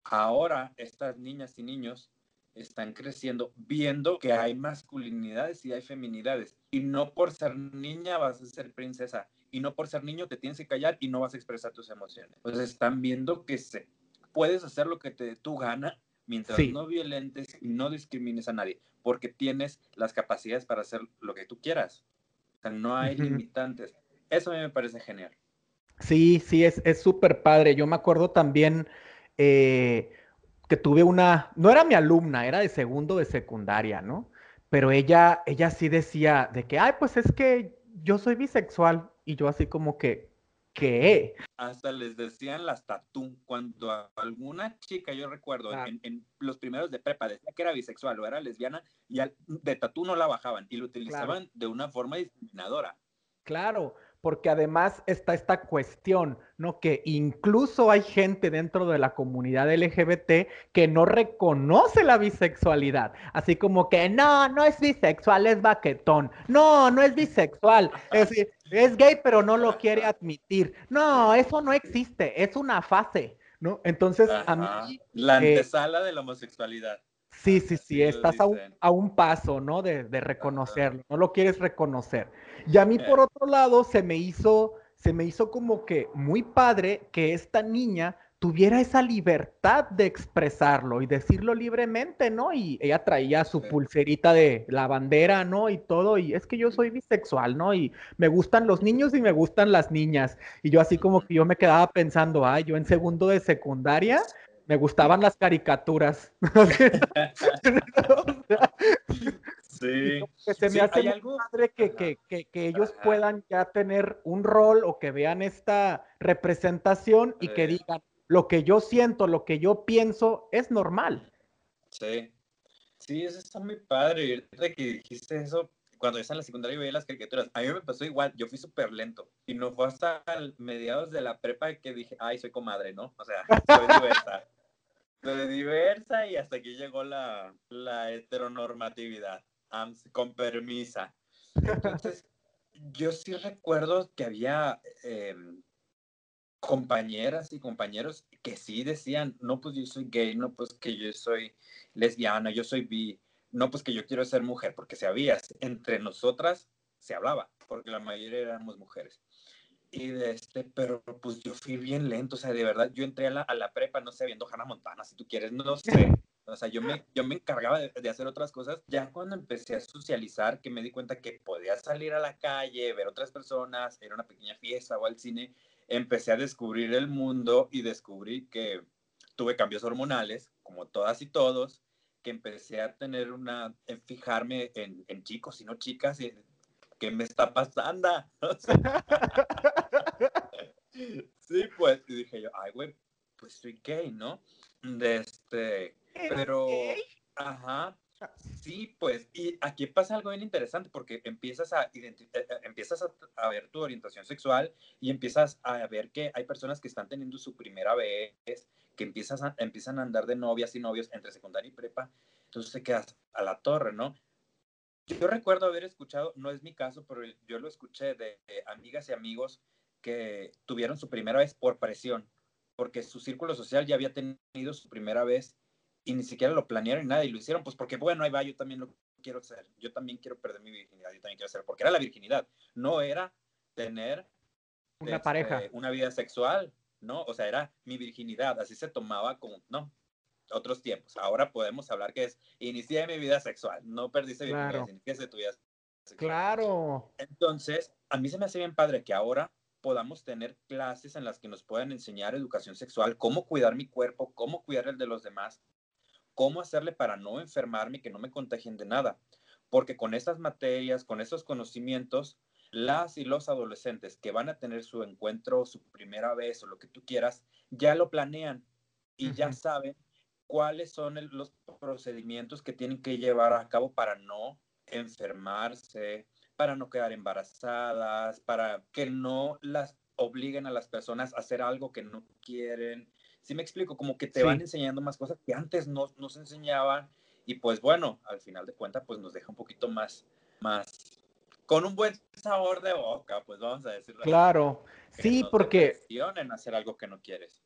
Ahora estas niñas y niños están creciendo viendo que hay masculinidades y hay feminidades. Y no por ser niña vas a ser princesa. Y no por ser niño te tienes que callar y no vas a expresar tus emociones. Pues están viendo que se, puedes hacer lo que te dé tu gana mientras no violentes y no discrimines a nadie. Porque tienes las capacidades para hacer lo que tú quieras. O sea, no hay limitantes. Eso a mí me parece genial. Sí, sí, es súper padre. Yo me acuerdo también eh, que tuve una, no era mi alumna, era de segundo de secundaria, ¿no? Pero ella, ella sí decía de que, ay, pues es que yo soy bisexual y yo así como que, ¿qué? Hasta les decían las tatú, cuando a alguna chica, yo recuerdo, en, los primeros de prepa decía que era bisexual o era lesbiana y de tatú no la bajaban y lo utilizaban de una forma discriminadora. Claro, porque además está esta cuestión, ¿no? Que incluso hay gente dentro de la comunidad LGBT que no reconoce la bisexualidad, así como que no, no es bisexual, es baquetón, no, no es bisexual, es, es gay pero no lo quiere admitir, no, eso no existe, es una fase, ¿no? Entonces, a mí... La eh, antesala de la homosexualidad. Sí, sí, sí, estás a un, paso, ¿no? De, de reconocerlo, no lo quieres reconocer. Y a mí, por otro lado, se me hizo, se me hizo como que muy padre que esta niña tuviera esa libertad de expresarlo y decirlo libremente, ¿no? Y ella traía su pulserita de la bandera, ¿no? Y todo, y es que yo soy bisexual, ¿no? Y me gustan los niños y me gustan las niñas. Y yo así como que yo me quedaba pensando, ay, yo en segundo de secundaria me gustaban las caricaturas. sí. Que se me hace algo? padre que, que, que, que ellos puedan ya tener un rol o que vean esta representación y que digan, lo que yo siento, lo que yo pienso es normal. Sí, sí, eso está muy padre. Y ahorita que dijiste eso, cuando yo estaba en la secundaria y veía las caricaturas, a mí me pasó igual, yo fui súper lento. Y no fue hasta mediados de la prepa que dije, ay, soy comadre, ¿no? O sea, soy diversa. Soy diversa y hasta aquí llegó la, la heteronormatividad, con permisa. Entonces, yo sí recuerdo que había... Eh, compañeras y compañeros que sí decían, no, pues yo soy gay, no, pues que yo soy lesbiana, yo soy bi, no, pues que yo quiero ser mujer, porque se había, entre nosotras se hablaba, porque la mayoría éramos mujeres. Y de este, pero pues yo fui bien lento, o sea, de verdad, yo entré a la, a la prepa, no sé, viendo Hannah Montana, si tú quieres, no sé. O sea, yo me, yo me encargaba de, de, hacer otras cosas. Ya cuando empecé a socializar, que me di cuenta que podía salir a la calle, ver otras personas, ir a una pequeña fiesta o al cine, empecé a descubrir el mundo y descubrí que tuve cambios hormonales, como todas y todos, que empecé a tener una, en fijarme en, en chicos y no chicas, y, ¿qué me está pasando? sí, pues, y dije yo, ay, güey, pues soy gay, ¿no? De este, pero, ajá, Sí, pues, y aquí pasa algo bien interesante porque empiezas a, eh, eh, empiezas a, ver tu orientación sexual y empiezas a ver que hay personas que están teniendo su primera vez, que empiezas empiezan a andar de novias y novios entre secundaria y prepa, entonces te quedas a la torre, ¿no? Yo recuerdo haber escuchado, no es mi caso, pero yo lo escuché de, de amigas y amigos que tuvieron su primera vez por presión, porque su círculo social ya había tenido su primera vez y ni siquiera lo planearon y nada, y lo hicieron, pues porque bueno, ahí va, yo también lo quiero hacer, yo también quiero perder mi virginidad, yo también quiero hacer, porque era la virginidad, no era tener una este, pareja, una vida sexual, ¿no? O sea, era mi virginidad, así se tomaba como, no, otros tiempos. Ahora podemos hablar que es inicié mi vida sexual, no perdiste virginidad, claro. iniciaste tu vida sexual. Claro. Entonces, a mí se me hace bien padre que ahora podamos tener clases en las que nos puedan enseñar educación sexual, cómo cuidar mi cuerpo, cómo cuidar el de los demás, cómo hacerle para no enfermarme y que no me contagien de nada. Porque con estas materias, con estos conocimientos, las y los adolescentes que van a tener su encuentro, su primera vez o lo que tú quieras, ya lo planean y ya saben cuáles son los procedimientos que tienen que llevar a cabo para no enfermarse, para no quedar embarazadas, para que no las obliguen a las personas a hacer algo que no quieren, si me explico, como que te van enseñando más cosas que antes no nos enseñaban y pues bueno, al final de cuentas pues nos deja un poquito más, más, con un buen sabor de boca, pues vamos a decirlo. Claro, sí, porque... en hacer algo que no quieres.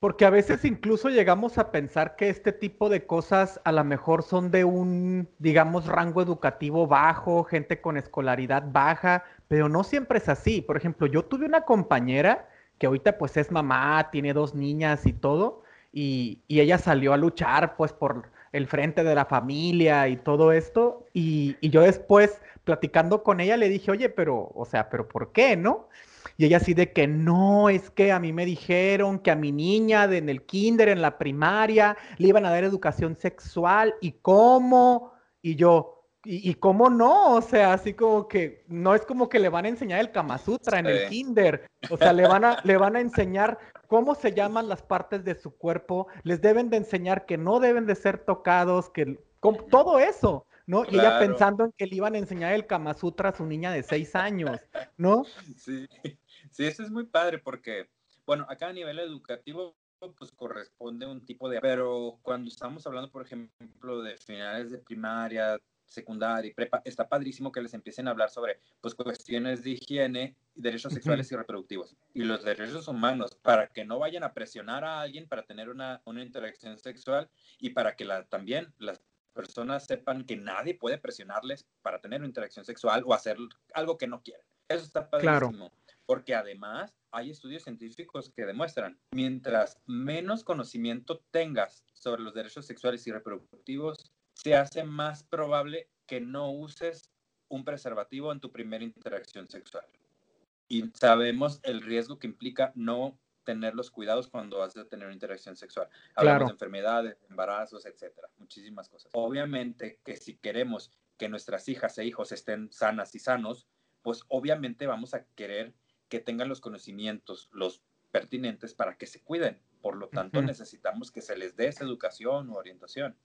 Porque a veces incluso llegamos a pensar que este tipo de cosas a lo mejor son de un, digamos, rango educativo bajo, gente con escolaridad baja, pero no siempre es así. Por ejemplo, yo tuve una compañera que ahorita pues es mamá, tiene dos niñas y todo, y, ella salió a luchar pues por el frente de la familia y todo esto, y, yo después platicando con ella le dije, oye, pero, o sea, pero ¿por qué, no? Y ella así de que no, es que a mí me dijeron que a mi niña de, en el kinder, en la primaria, le iban a dar educación sexual y cómo. Y yo, y, cómo no, o sea, así como que no es como que le van a enseñar el Kama Sutra en el kinder, o sea, le van, a, le van a enseñar cómo se llaman las partes de su cuerpo, les deben de enseñar que no deben de ser tocados, que todo eso, ¿no? Y ella pensando en que le iban a enseñar el Kama Sutra a su niña de seis años, ¿no? Sí, sí, eso es muy padre porque, bueno, acá a nivel educativo pues corresponde un tipo de, pero cuando estamos hablando, por ejemplo, de finales de primaria, secundaria y prepa, está padrísimo que les empiecen a hablar sobre pues, cuestiones de higiene, derechos sexuales y reproductivos y los derechos humanos para que no vayan a presionar a alguien para tener una, una interacción sexual y para que la, también las personas sepan que nadie puede presionarles para tener una interacción sexual o hacer algo que no quieren. Eso está padrísimo. Porque además hay estudios científicos que demuestran, mientras menos conocimiento tengas sobre los derechos sexuales y reproductivos, se hace más probable que no uses un preservativo en tu primera interacción sexual. Y sabemos el riesgo que implica no tener los cuidados cuando vas a tener una interacción sexual. Hablamos de enfermedades, embarazos, etcétera, muchísimas cosas. Obviamente que si queremos que nuestras hijas e hijos estén sanas y sanos, pues obviamente vamos a querer que tengan los conocimientos, los pertinentes para que se cuiden. Por lo tanto, necesitamos que se les dé esa educación o orientación.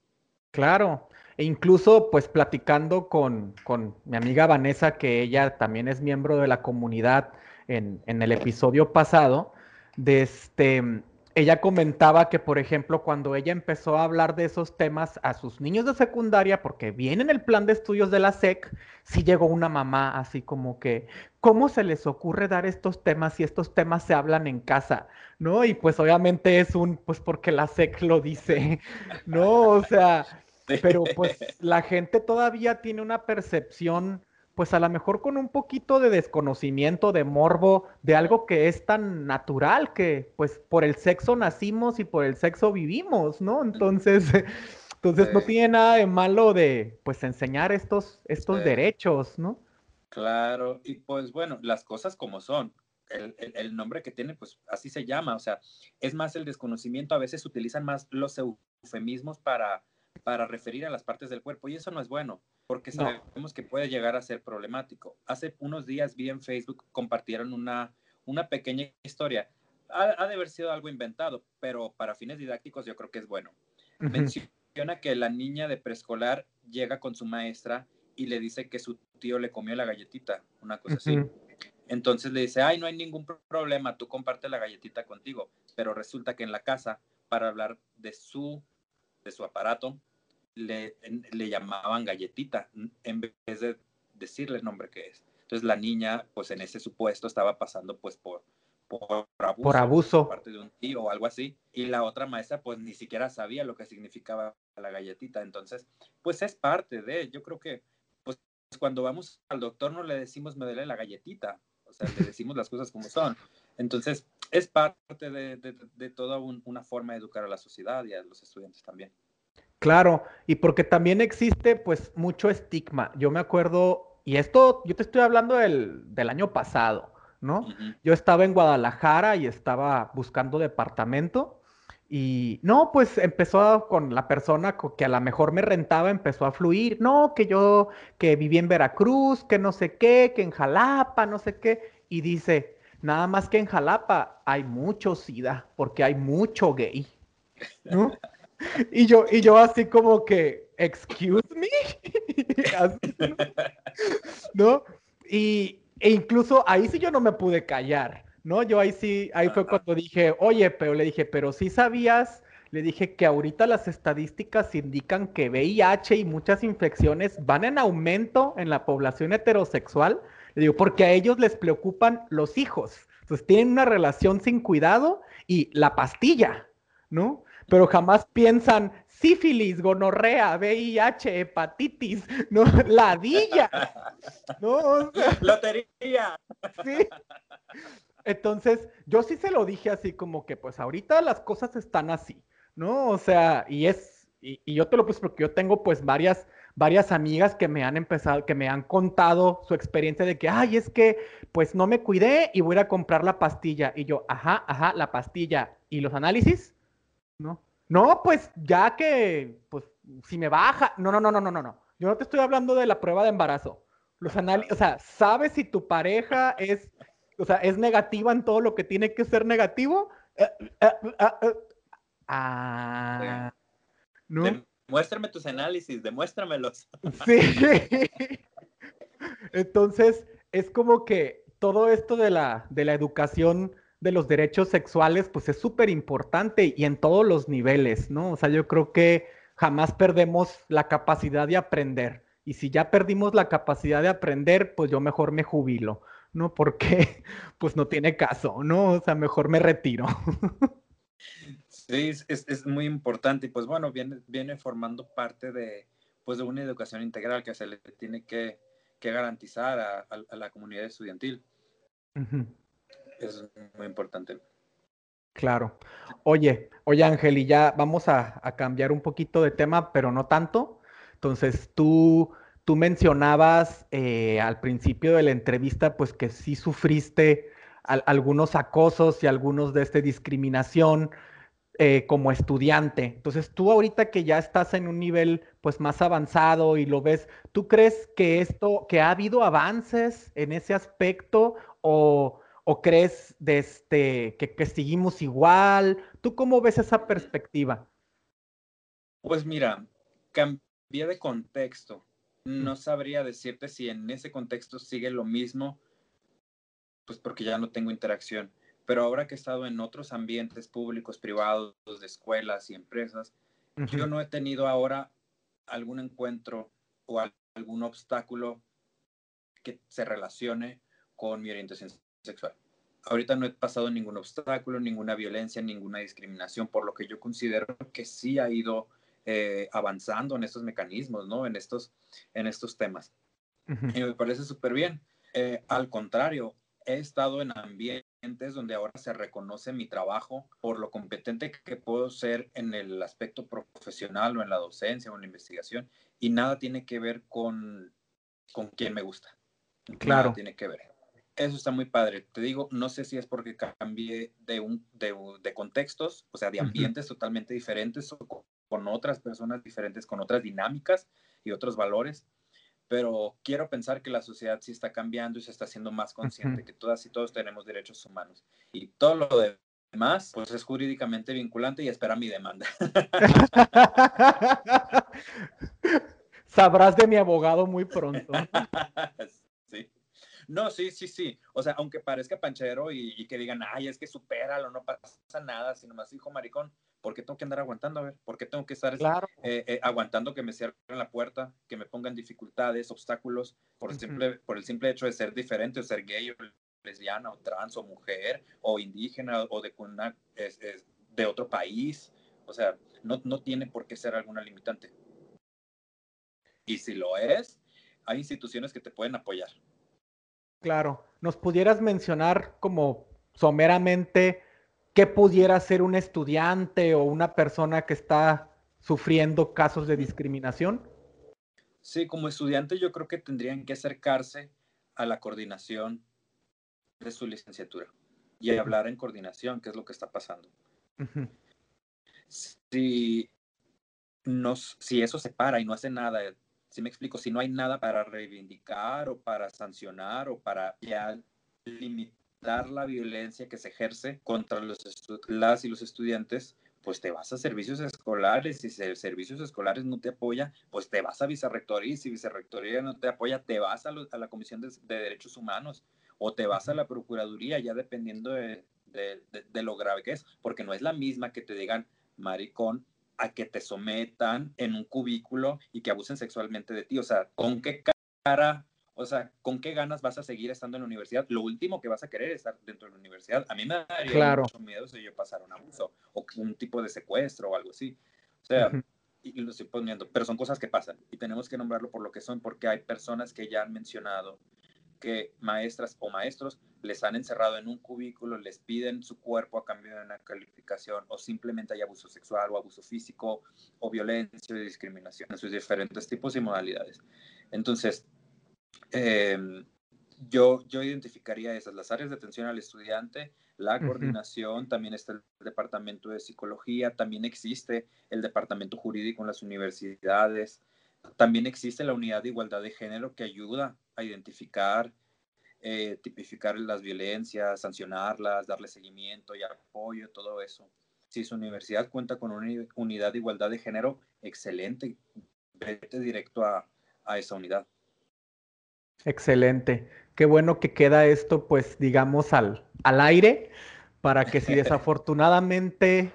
Claro, e incluso pues platicando con, con, mi amiga Vanessa, que ella también es miembro de la comunidad en, en el episodio pasado, de este, ella comentaba que, por ejemplo, cuando ella empezó a hablar de esos temas a sus niños de secundaria, porque viene en el plan de estudios de la SEC, sí llegó una mamá así como que, ¿cómo se les ocurre dar estos temas si estos temas se hablan en casa? ¿No? Y pues obviamente es un, pues porque la SEC lo dice, ¿no? O sea, pero pues la gente todavía tiene una percepción pues a lo mejor con un poquito de desconocimiento, de morbo, de algo que es tan natural que pues por el sexo nacimos y por el sexo vivimos, ¿no? Entonces, entonces no tiene nada de malo de pues enseñar estos, estos derechos, ¿no? Claro, y pues bueno, las cosas como son. El, el, nombre que tiene, pues así se llama, o sea, es más el desconocimiento, a veces utilizan más los eufemismos para, para referir a las partes del cuerpo y eso no es bueno porque sabemos que puede llegar a ser problemático. Hace unos días vi en Facebook, compartieron una, una pequeña historia. Ha, de haber sido algo inventado, pero para fines didácticos yo creo que es bueno. Menciona que la niña de preescolar llega con su maestra y le dice que su tío le comió la galletita, una cosa así. Entonces le dice, ay, no hay ningún problema, tú comparte la galletita contigo. Pero resulta que en la casa, para hablar de su, de su aparato, le, le llamaban galletita en vez de decirle el nombre que es. Entonces la niña, pues en ese supuesto estaba pasando pues por, por abuso, por abuso. parte de un tío o algo así. Y la otra maestra pues ni siquiera sabía lo que significaba la galletita. Entonces, pues es parte de, yo creo que pues cuando vamos al doctor no le decimos me duele la galletita, o sea, le decimos las cosas como son. Entonces, es parte de, de, de toda una forma de educar a la sociedad y a los estudiantes también. Claro, y porque también existe pues mucho estigma. Yo me acuerdo, y esto, yo te estoy hablando del, año pasado, ¿no? Yo estaba en Guadalajara y estaba buscando departamento y no, pues empezó con la persona que a lo mejor me rentaba, empezó a fluir, no, que yo, que viví en Veracruz, que no sé qué, que en Jalapa, no sé qué, y dice, nada más que en Jalapa hay mucho SIDA, porque hay mucho gay, ¿no? Y yo, y yo así como que, excuse me, ¿no? Y, e incluso ahí sí yo no me pude callar, ¿no? Yo ahí sí, ahí fue cuando dije, oye, pero le dije, pero sí sabías, le dije que ahorita las estadísticas indican que VIH y muchas infecciones van en aumento en la población heterosexual. Le digo, porque a ellos les preocupan los hijos. Entonces tienen una relación sin cuidado y la pastilla, ¿no? pero jamás piensan sífilis, gonorrea, VIH, hepatitis, ¿no? Ladilla, ¿no? Lotería. Sí. Entonces, yo sí se lo dije así como que, pues ahorita las cosas están así, ¿no? O sea, y es, y, yo te lo puse porque yo tengo pues varias, varias amigas que me han empezado, que me han contado su experiencia de que, ay, es que pues no me cuidé y voy a comprar la pastilla. Y yo, ajá, ajá, la pastilla. ¿Y los análisis? ¿no? No, pues ya que, pues, si me baja, no, no, no, no, no, no, Yo no te estoy hablando de la prueba de embarazo. Los análisis, o sea, sabes si tu pareja es, o sea, es negativa en todo lo que tiene que ser negativo. Eh, eh, eh, ah, ¿no? Demuéstrame tus análisis, demuéstramelos. Sí. Entonces, es como que todo esto de la, de la educación de los derechos sexuales, pues es súper importante y en todos los niveles, ¿no? O sea, yo creo que jamás perdemos la capacidad de aprender. Y si ya perdimos la capacidad de aprender, pues yo mejor me jubilo, ¿no? Porque pues no tiene caso, ¿no? O sea, mejor me retiro. Sí, es, muy importante y pues bueno, viene, viene formando parte de, pues, de una educación integral que se le tiene que, garantizar a, la comunidad estudiantil. Eso es muy importante. Claro. Oye, oye Ángel, y ya vamos a, cambiar un poquito de tema, pero no tanto. Entonces, tú, tú mencionabas eh, al principio de la entrevista, pues que sí sufriste algunos acosos y algunos de esta discriminación eh, como estudiante. Entonces, tú ahorita que ya estás en un nivel pues más avanzado y lo ves, ¿tú crees que esto, que ha habido avances en ese aspecto o ¿O crees de este, que, seguimos igual? ¿Tú cómo ves esa perspectiva? Pues mira, cambié de contexto. No sabría decirte si en ese contexto sigue lo mismo, pues porque ya no tengo interacción. Pero ahora que he estado en otros ambientes públicos, privados, de escuelas y empresas, yo no he tenido ahora algún encuentro o algún obstáculo que se relacione con mi orientación sexual. Ahorita no he pasado ningún obstáculo, ninguna violencia, ninguna discriminación, por lo que yo considero que sí ha ido eh, avanzando en estos mecanismos, ¿no? En estos, en estos temas. Y me parece súper bien. Eh, al contrario, he estado en ambientes donde ahora se reconoce mi trabajo por lo competente que puedo ser en el aspecto profesional o en la docencia o en la investigación y nada tiene que ver con, con quién me gusta. Claro. Nada tiene que ver. Eso está muy padre. Te digo, no sé si es porque cambié de, un, de, contextos, o sea, de ambientes totalmente diferentes o con, otras personas diferentes, con otras dinámicas y otros valores, pero quiero pensar que la sociedad sí está cambiando y se está haciendo más consciente que todas y todos tenemos derechos humanos. Y todo lo demás, pues es jurídicamente vinculante y espera mi demanda. Sabrás de mi abogado muy pronto. No, sí, sí, sí. O sea, aunque parezca panchero y, que digan, ay, es que supéralo, no pasa nada, sino más hijo maricón, ¿por qué tengo que andar aguantando? A ver, ¿por qué tengo que estar eh, eh, aguantando que me cierren la puerta, que me pongan dificultades, obstáculos, por, el simple, por el simple hecho de ser diferente o ser gay o lesbiana o trans o mujer o indígena o de, una, de otro país? O sea, no, no tiene por qué ser alguna limitante. Y si lo es, hay instituciones que te pueden apoyar. Claro, ¿nos pudieras mencionar como someramente qué pudiera ser un estudiante o una persona que está sufriendo casos de discriminación? Sí, como estudiante yo creo que tendrían que acercarse a la coordinación de su licenciatura y hablar en coordinación, qué es lo que está pasando. si, nos, si eso se para y no hace nada si me explico, si no hay nada para reivindicar o para sancionar o para ya limitar la violencia que se ejerce contra los las y los estudiantes, pues te vas a servicios escolares y si servicios escolares no te apoya, pues te vas a vicerrectoría y si vicerrectoría no te apoya, te vas a, la Comisión de, Derechos Humanos o te vas a la Procuraduría, ya dependiendo de, de, lo grave que es, porque no es la misma que te digan maricón a que te sometan en un cubículo y que abusen sexualmente de ti. O sea, ¿con qué cara, o sea, con qué ganas vas a seguir estando en la universidad? Lo último que vas a querer es estar dentro de la universidad. A mí me daría mucho miedo si yo pasara un abuso o un tipo de secuestro o algo así. O sea, y lo estoy poniendo, pero son cosas que pasan y tenemos que nombrarlo por lo que son, porque hay personas que ya han mencionado que maestras o maestros les han encerrado en un cubículo, les piden su cuerpo a cambio de una calificación o simplemente hay abuso sexual o abuso físico o violencia o discriminación en sus diferentes tipos y modalidades. Entonces, em, yo, yo identificaría esas, las áreas de atención al estudiante, la coordinación, también está el departamento de psicología, también existe el departamento jurídico en las universidades, también existe la unidad de igualdad de género que ayuda a identificar, eh, tipificar las violencias, sancionarlas, darle seguimiento y apoyo, todo eso. Si su universidad cuenta con una unidad de igualdad de género, excelente, vete directo a, a esa unidad. Excelente. Qué bueno que queda esto, pues, digamos, al, al aire, para que si desafortunadamente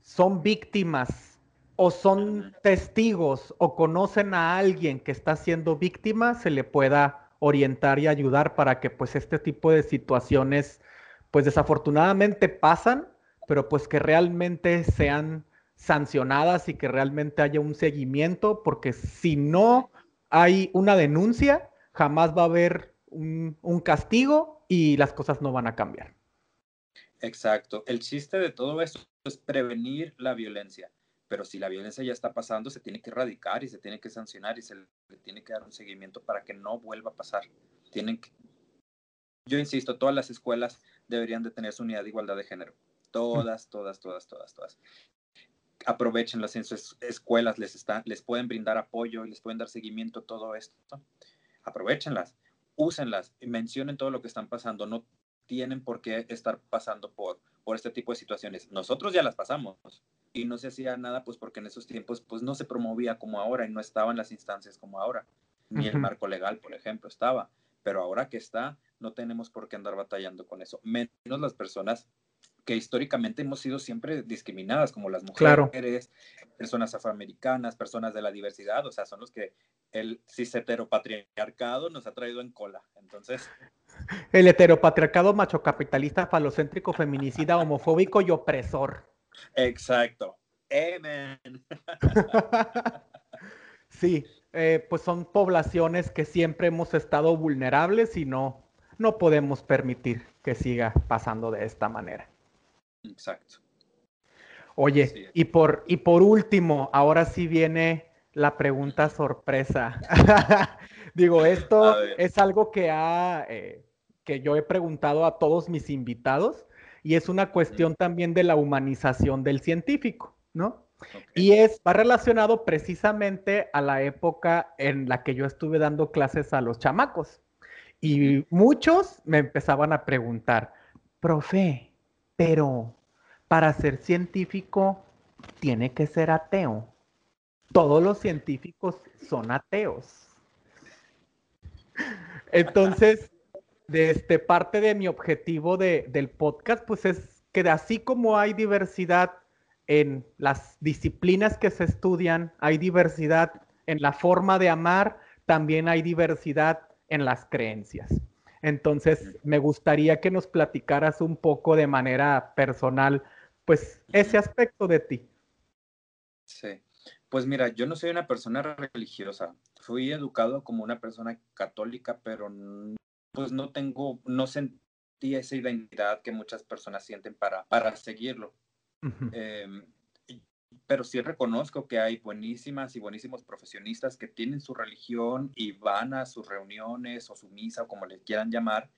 son víctimas o son testigos o conocen a alguien que está siendo víctima, se le pueda orientar y ayudar para que pues este tipo de situaciones pues desafortunadamente pasan, pero pues que realmente sean sancionadas y que realmente haya un seguimiento, porque si no hay una denuncia, jamás va a haber un, castigo y las cosas no van a cambiar. Exacto. El chiste de todo esto es prevenir la violencia. Pero si la violencia ya está pasando, se tiene que erradicar y se tiene que sancionar y se le tiene que dar un seguimiento para que no vuelva a pasar. Tienen. Yo insisto, todas las escuelas deberían de tener su unidad de igualdad de género. Todas, todas, todas, todas, todas. Aprovechenlas en sus escuelas, les, les pueden brindar apoyo y les pueden dar seguimiento a todo esto. Aprovechenlas, úsenlas, mencionen todo lo que están pasando. No tienen por qué estar pasando por, por este tipo de situaciones. Nosotros ya las pasamos y no se hacía nada pues porque en esos tiempos pues no se promovía como ahora y no estaban las instancias como ahora. Ni el marco legal, por ejemplo, estaba. Pero ahora que está, no tenemos por qué andar batallando con eso. Menos las personas que históricamente hemos sido siempre discriminadas, como las mujeres, personas afroamericanas, personas de la diversidad, o sea, son los que el cis heteropatriarcado nos ha traído en cola. Entonces. El heteropatriarcado machocapitalista, falocéntrico, feminicida, homofóbico y opresor. Exacto. Amen. sí, eh, pues son poblaciones que siempre hemos estado vulnerables y no, no podemos permitir que siga pasando de esta manera. Exacto. Oye, y, por, y por último, ahora sí viene la pregunta sorpresa. Digo, esto es algo que, ha, eh, que yo he preguntado a todos mis invitados y es una cuestión también de la humanización del científico, ¿no? Y es, va relacionado precisamente a la época en la que yo estuve dando clases a los chamacos. Y muchos me empezaban a preguntar, profe, pero para ser científico tiene que ser ateo. Todos los científicos son ateos. Entonces, de este, parte de mi objetivo del podcast, pues es que así como hay diversidad en las disciplinas que se estudian, hay diversidad en la forma de amar, también hay diversidad en las creencias. Entonces, me gustaría que nos platicaras un poco de manera personal, pues, ese aspecto de ti. Sí. Pues mira, yo no soy una persona religiosa. Fui educado como una persona católica, pero pues no tengo, no sentí esa identidad que muchas personas sienten para, para seguirlo. Pero sí reconozco que hay buenísimas y buenísimos profesionistas que tienen su religión y van a sus reuniones o su misa o como le quieran llamar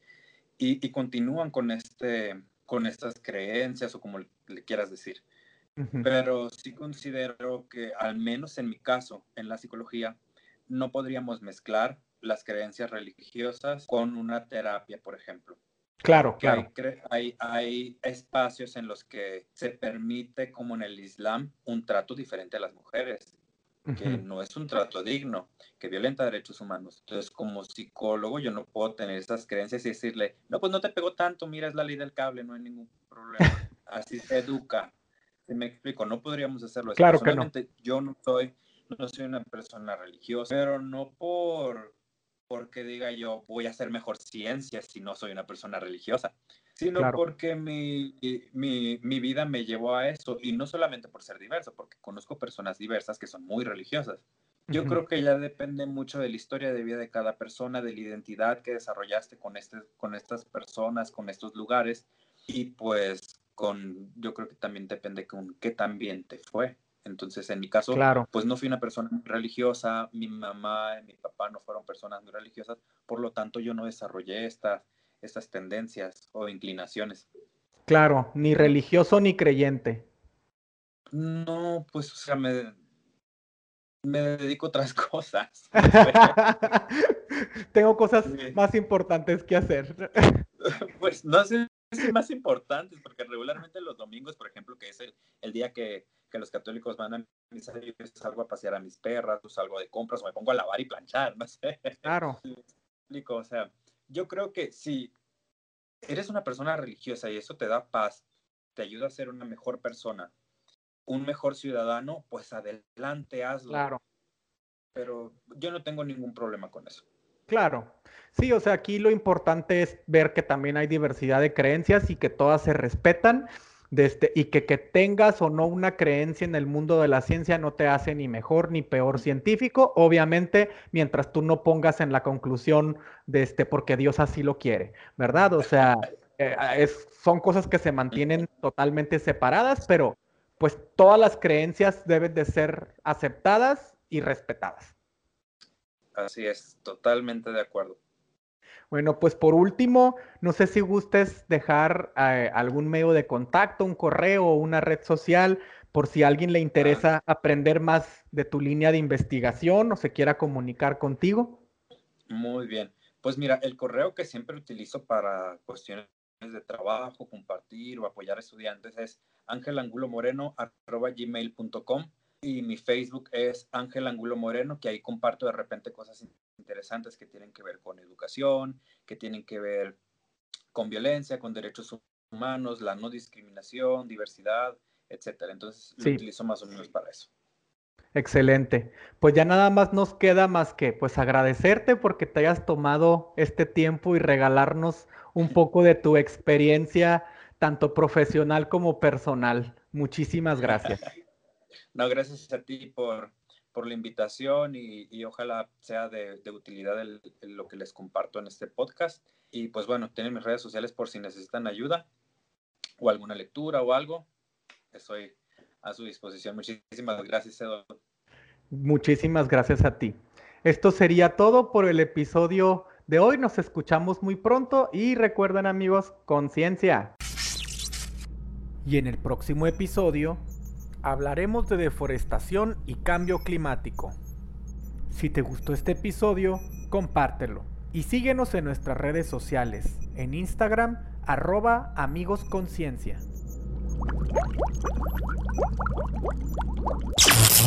y, y continúan con, este, con estas creencias o como le quieras decir. Pero sí considero que, al menos en mi caso, en la psicología, no podríamos mezclar las creencias religiosas con una terapia, por ejemplo. Claro, claro. Hay, hay, espacios en los que se permite, como en el Islam, un trato diferente a las mujeres, que no es un trato digno, que violenta derechos humanos. Entonces, como psicólogo, yo no puedo tener esas creencias y decirle, no, pues no te pegó tanto, mira, es la ley del cable, no hay ningún problema. Así se educa. Si me explico, no podríamos hacerlo. Claro que no. Yo no soy, no soy una persona religiosa, pero no por porque diga yo voy a hacer mejor ciencia si no soy una persona religiosa, sino porque mi, mi, mi, vida me llevó a eso y no solamente por ser diverso, porque conozco personas diversas que son muy religiosas. Yo creo que ya depende mucho de la historia de vida de cada persona, de la identidad que desarrollaste con, este, con estas personas, con estos lugares y pues con, yo creo que también depende con qué tan bien te fue. Entonces, en mi caso, pues no fui una persona religiosa, mi mamá y mi papá no fueron personas muy religiosas, por lo tanto yo no desarrollé estas estas tendencias o inclinaciones. Claro, ni religioso ni creyente. No, pues, o sea, me, me dedico a otras cosas. Tengo cosas más importantes que hacer. pues no sé más importantes, porque regularmente los domingos, por ejemplo, que es el día que que los católicos van a misa yo salgo a pasear a mis perras, o salgo de compras, o me pongo a lavar y planchar, no sé. Claro. O sea, yo creo que si eres una persona religiosa y eso te da paz, te ayuda a ser una mejor persona, un mejor ciudadano, pues adelante, hazlo. Claro. Pero yo no tengo ningún problema con eso. Claro. Sí, o sea, aquí lo importante es ver que también hay diversidad de creencias y que todas se respetan este, y que, que tengas o no una creencia en el mundo de la ciencia no te hace ni mejor ni peor científico, obviamente, mientras tú no pongas en la conclusión de este, porque Dios así lo quiere, ¿verdad? O sea, eh, son cosas que se mantienen totalmente separadas, pero pues todas las creencias deben de ser aceptadas y respetadas. Así es, totalmente de acuerdo. Bueno, pues por último, no sé si gustes dejar eh, algún medio de contacto, un correo o una red social, por si a alguien le interesa aprender más de tu línea de investigación o se quiera comunicar contigo. Muy bien. Pues mira, el correo que siempre utilizo para cuestiones de trabajo, compartir o apoyar a estudiantes es angelangulomoreno.gmail.com y mi Facebook es Ángel Angulo Moreno, que ahí comparto de repente cosas interesantes que tienen que ver con educación, que tienen que ver con violencia, con derechos humanos, la no discriminación, diversidad, etcétera. Entonces lo utilizo más o menos para eso. Excelente. Pues ya nada más nos queda más que pues agradecerte porque te hayas tomado este tiempo y regalarnos un poco de tu experiencia tanto profesional como personal. Muchísimas gracias. No, gracias a ti por, por la invitación y, ojalá sea de, utilidad lo que les comparto en este podcast. Y pues bueno, tienen mis redes sociales por si necesitan ayuda o alguna lectura o algo. Estoy a su disposición. Muchísimas gracias, Eduardo. Muchísimas gracias a ti. Esto sería todo por el episodio de hoy. Nos escuchamos muy pronto y recuerden amigos, conciencia. Y en el próximo episodio hablaremos de deforestación y cambio climático. Si te gustó este episodio, compártelo y síguenos en nuestras redes sociales, en Instagram, arroba amigosconciencia.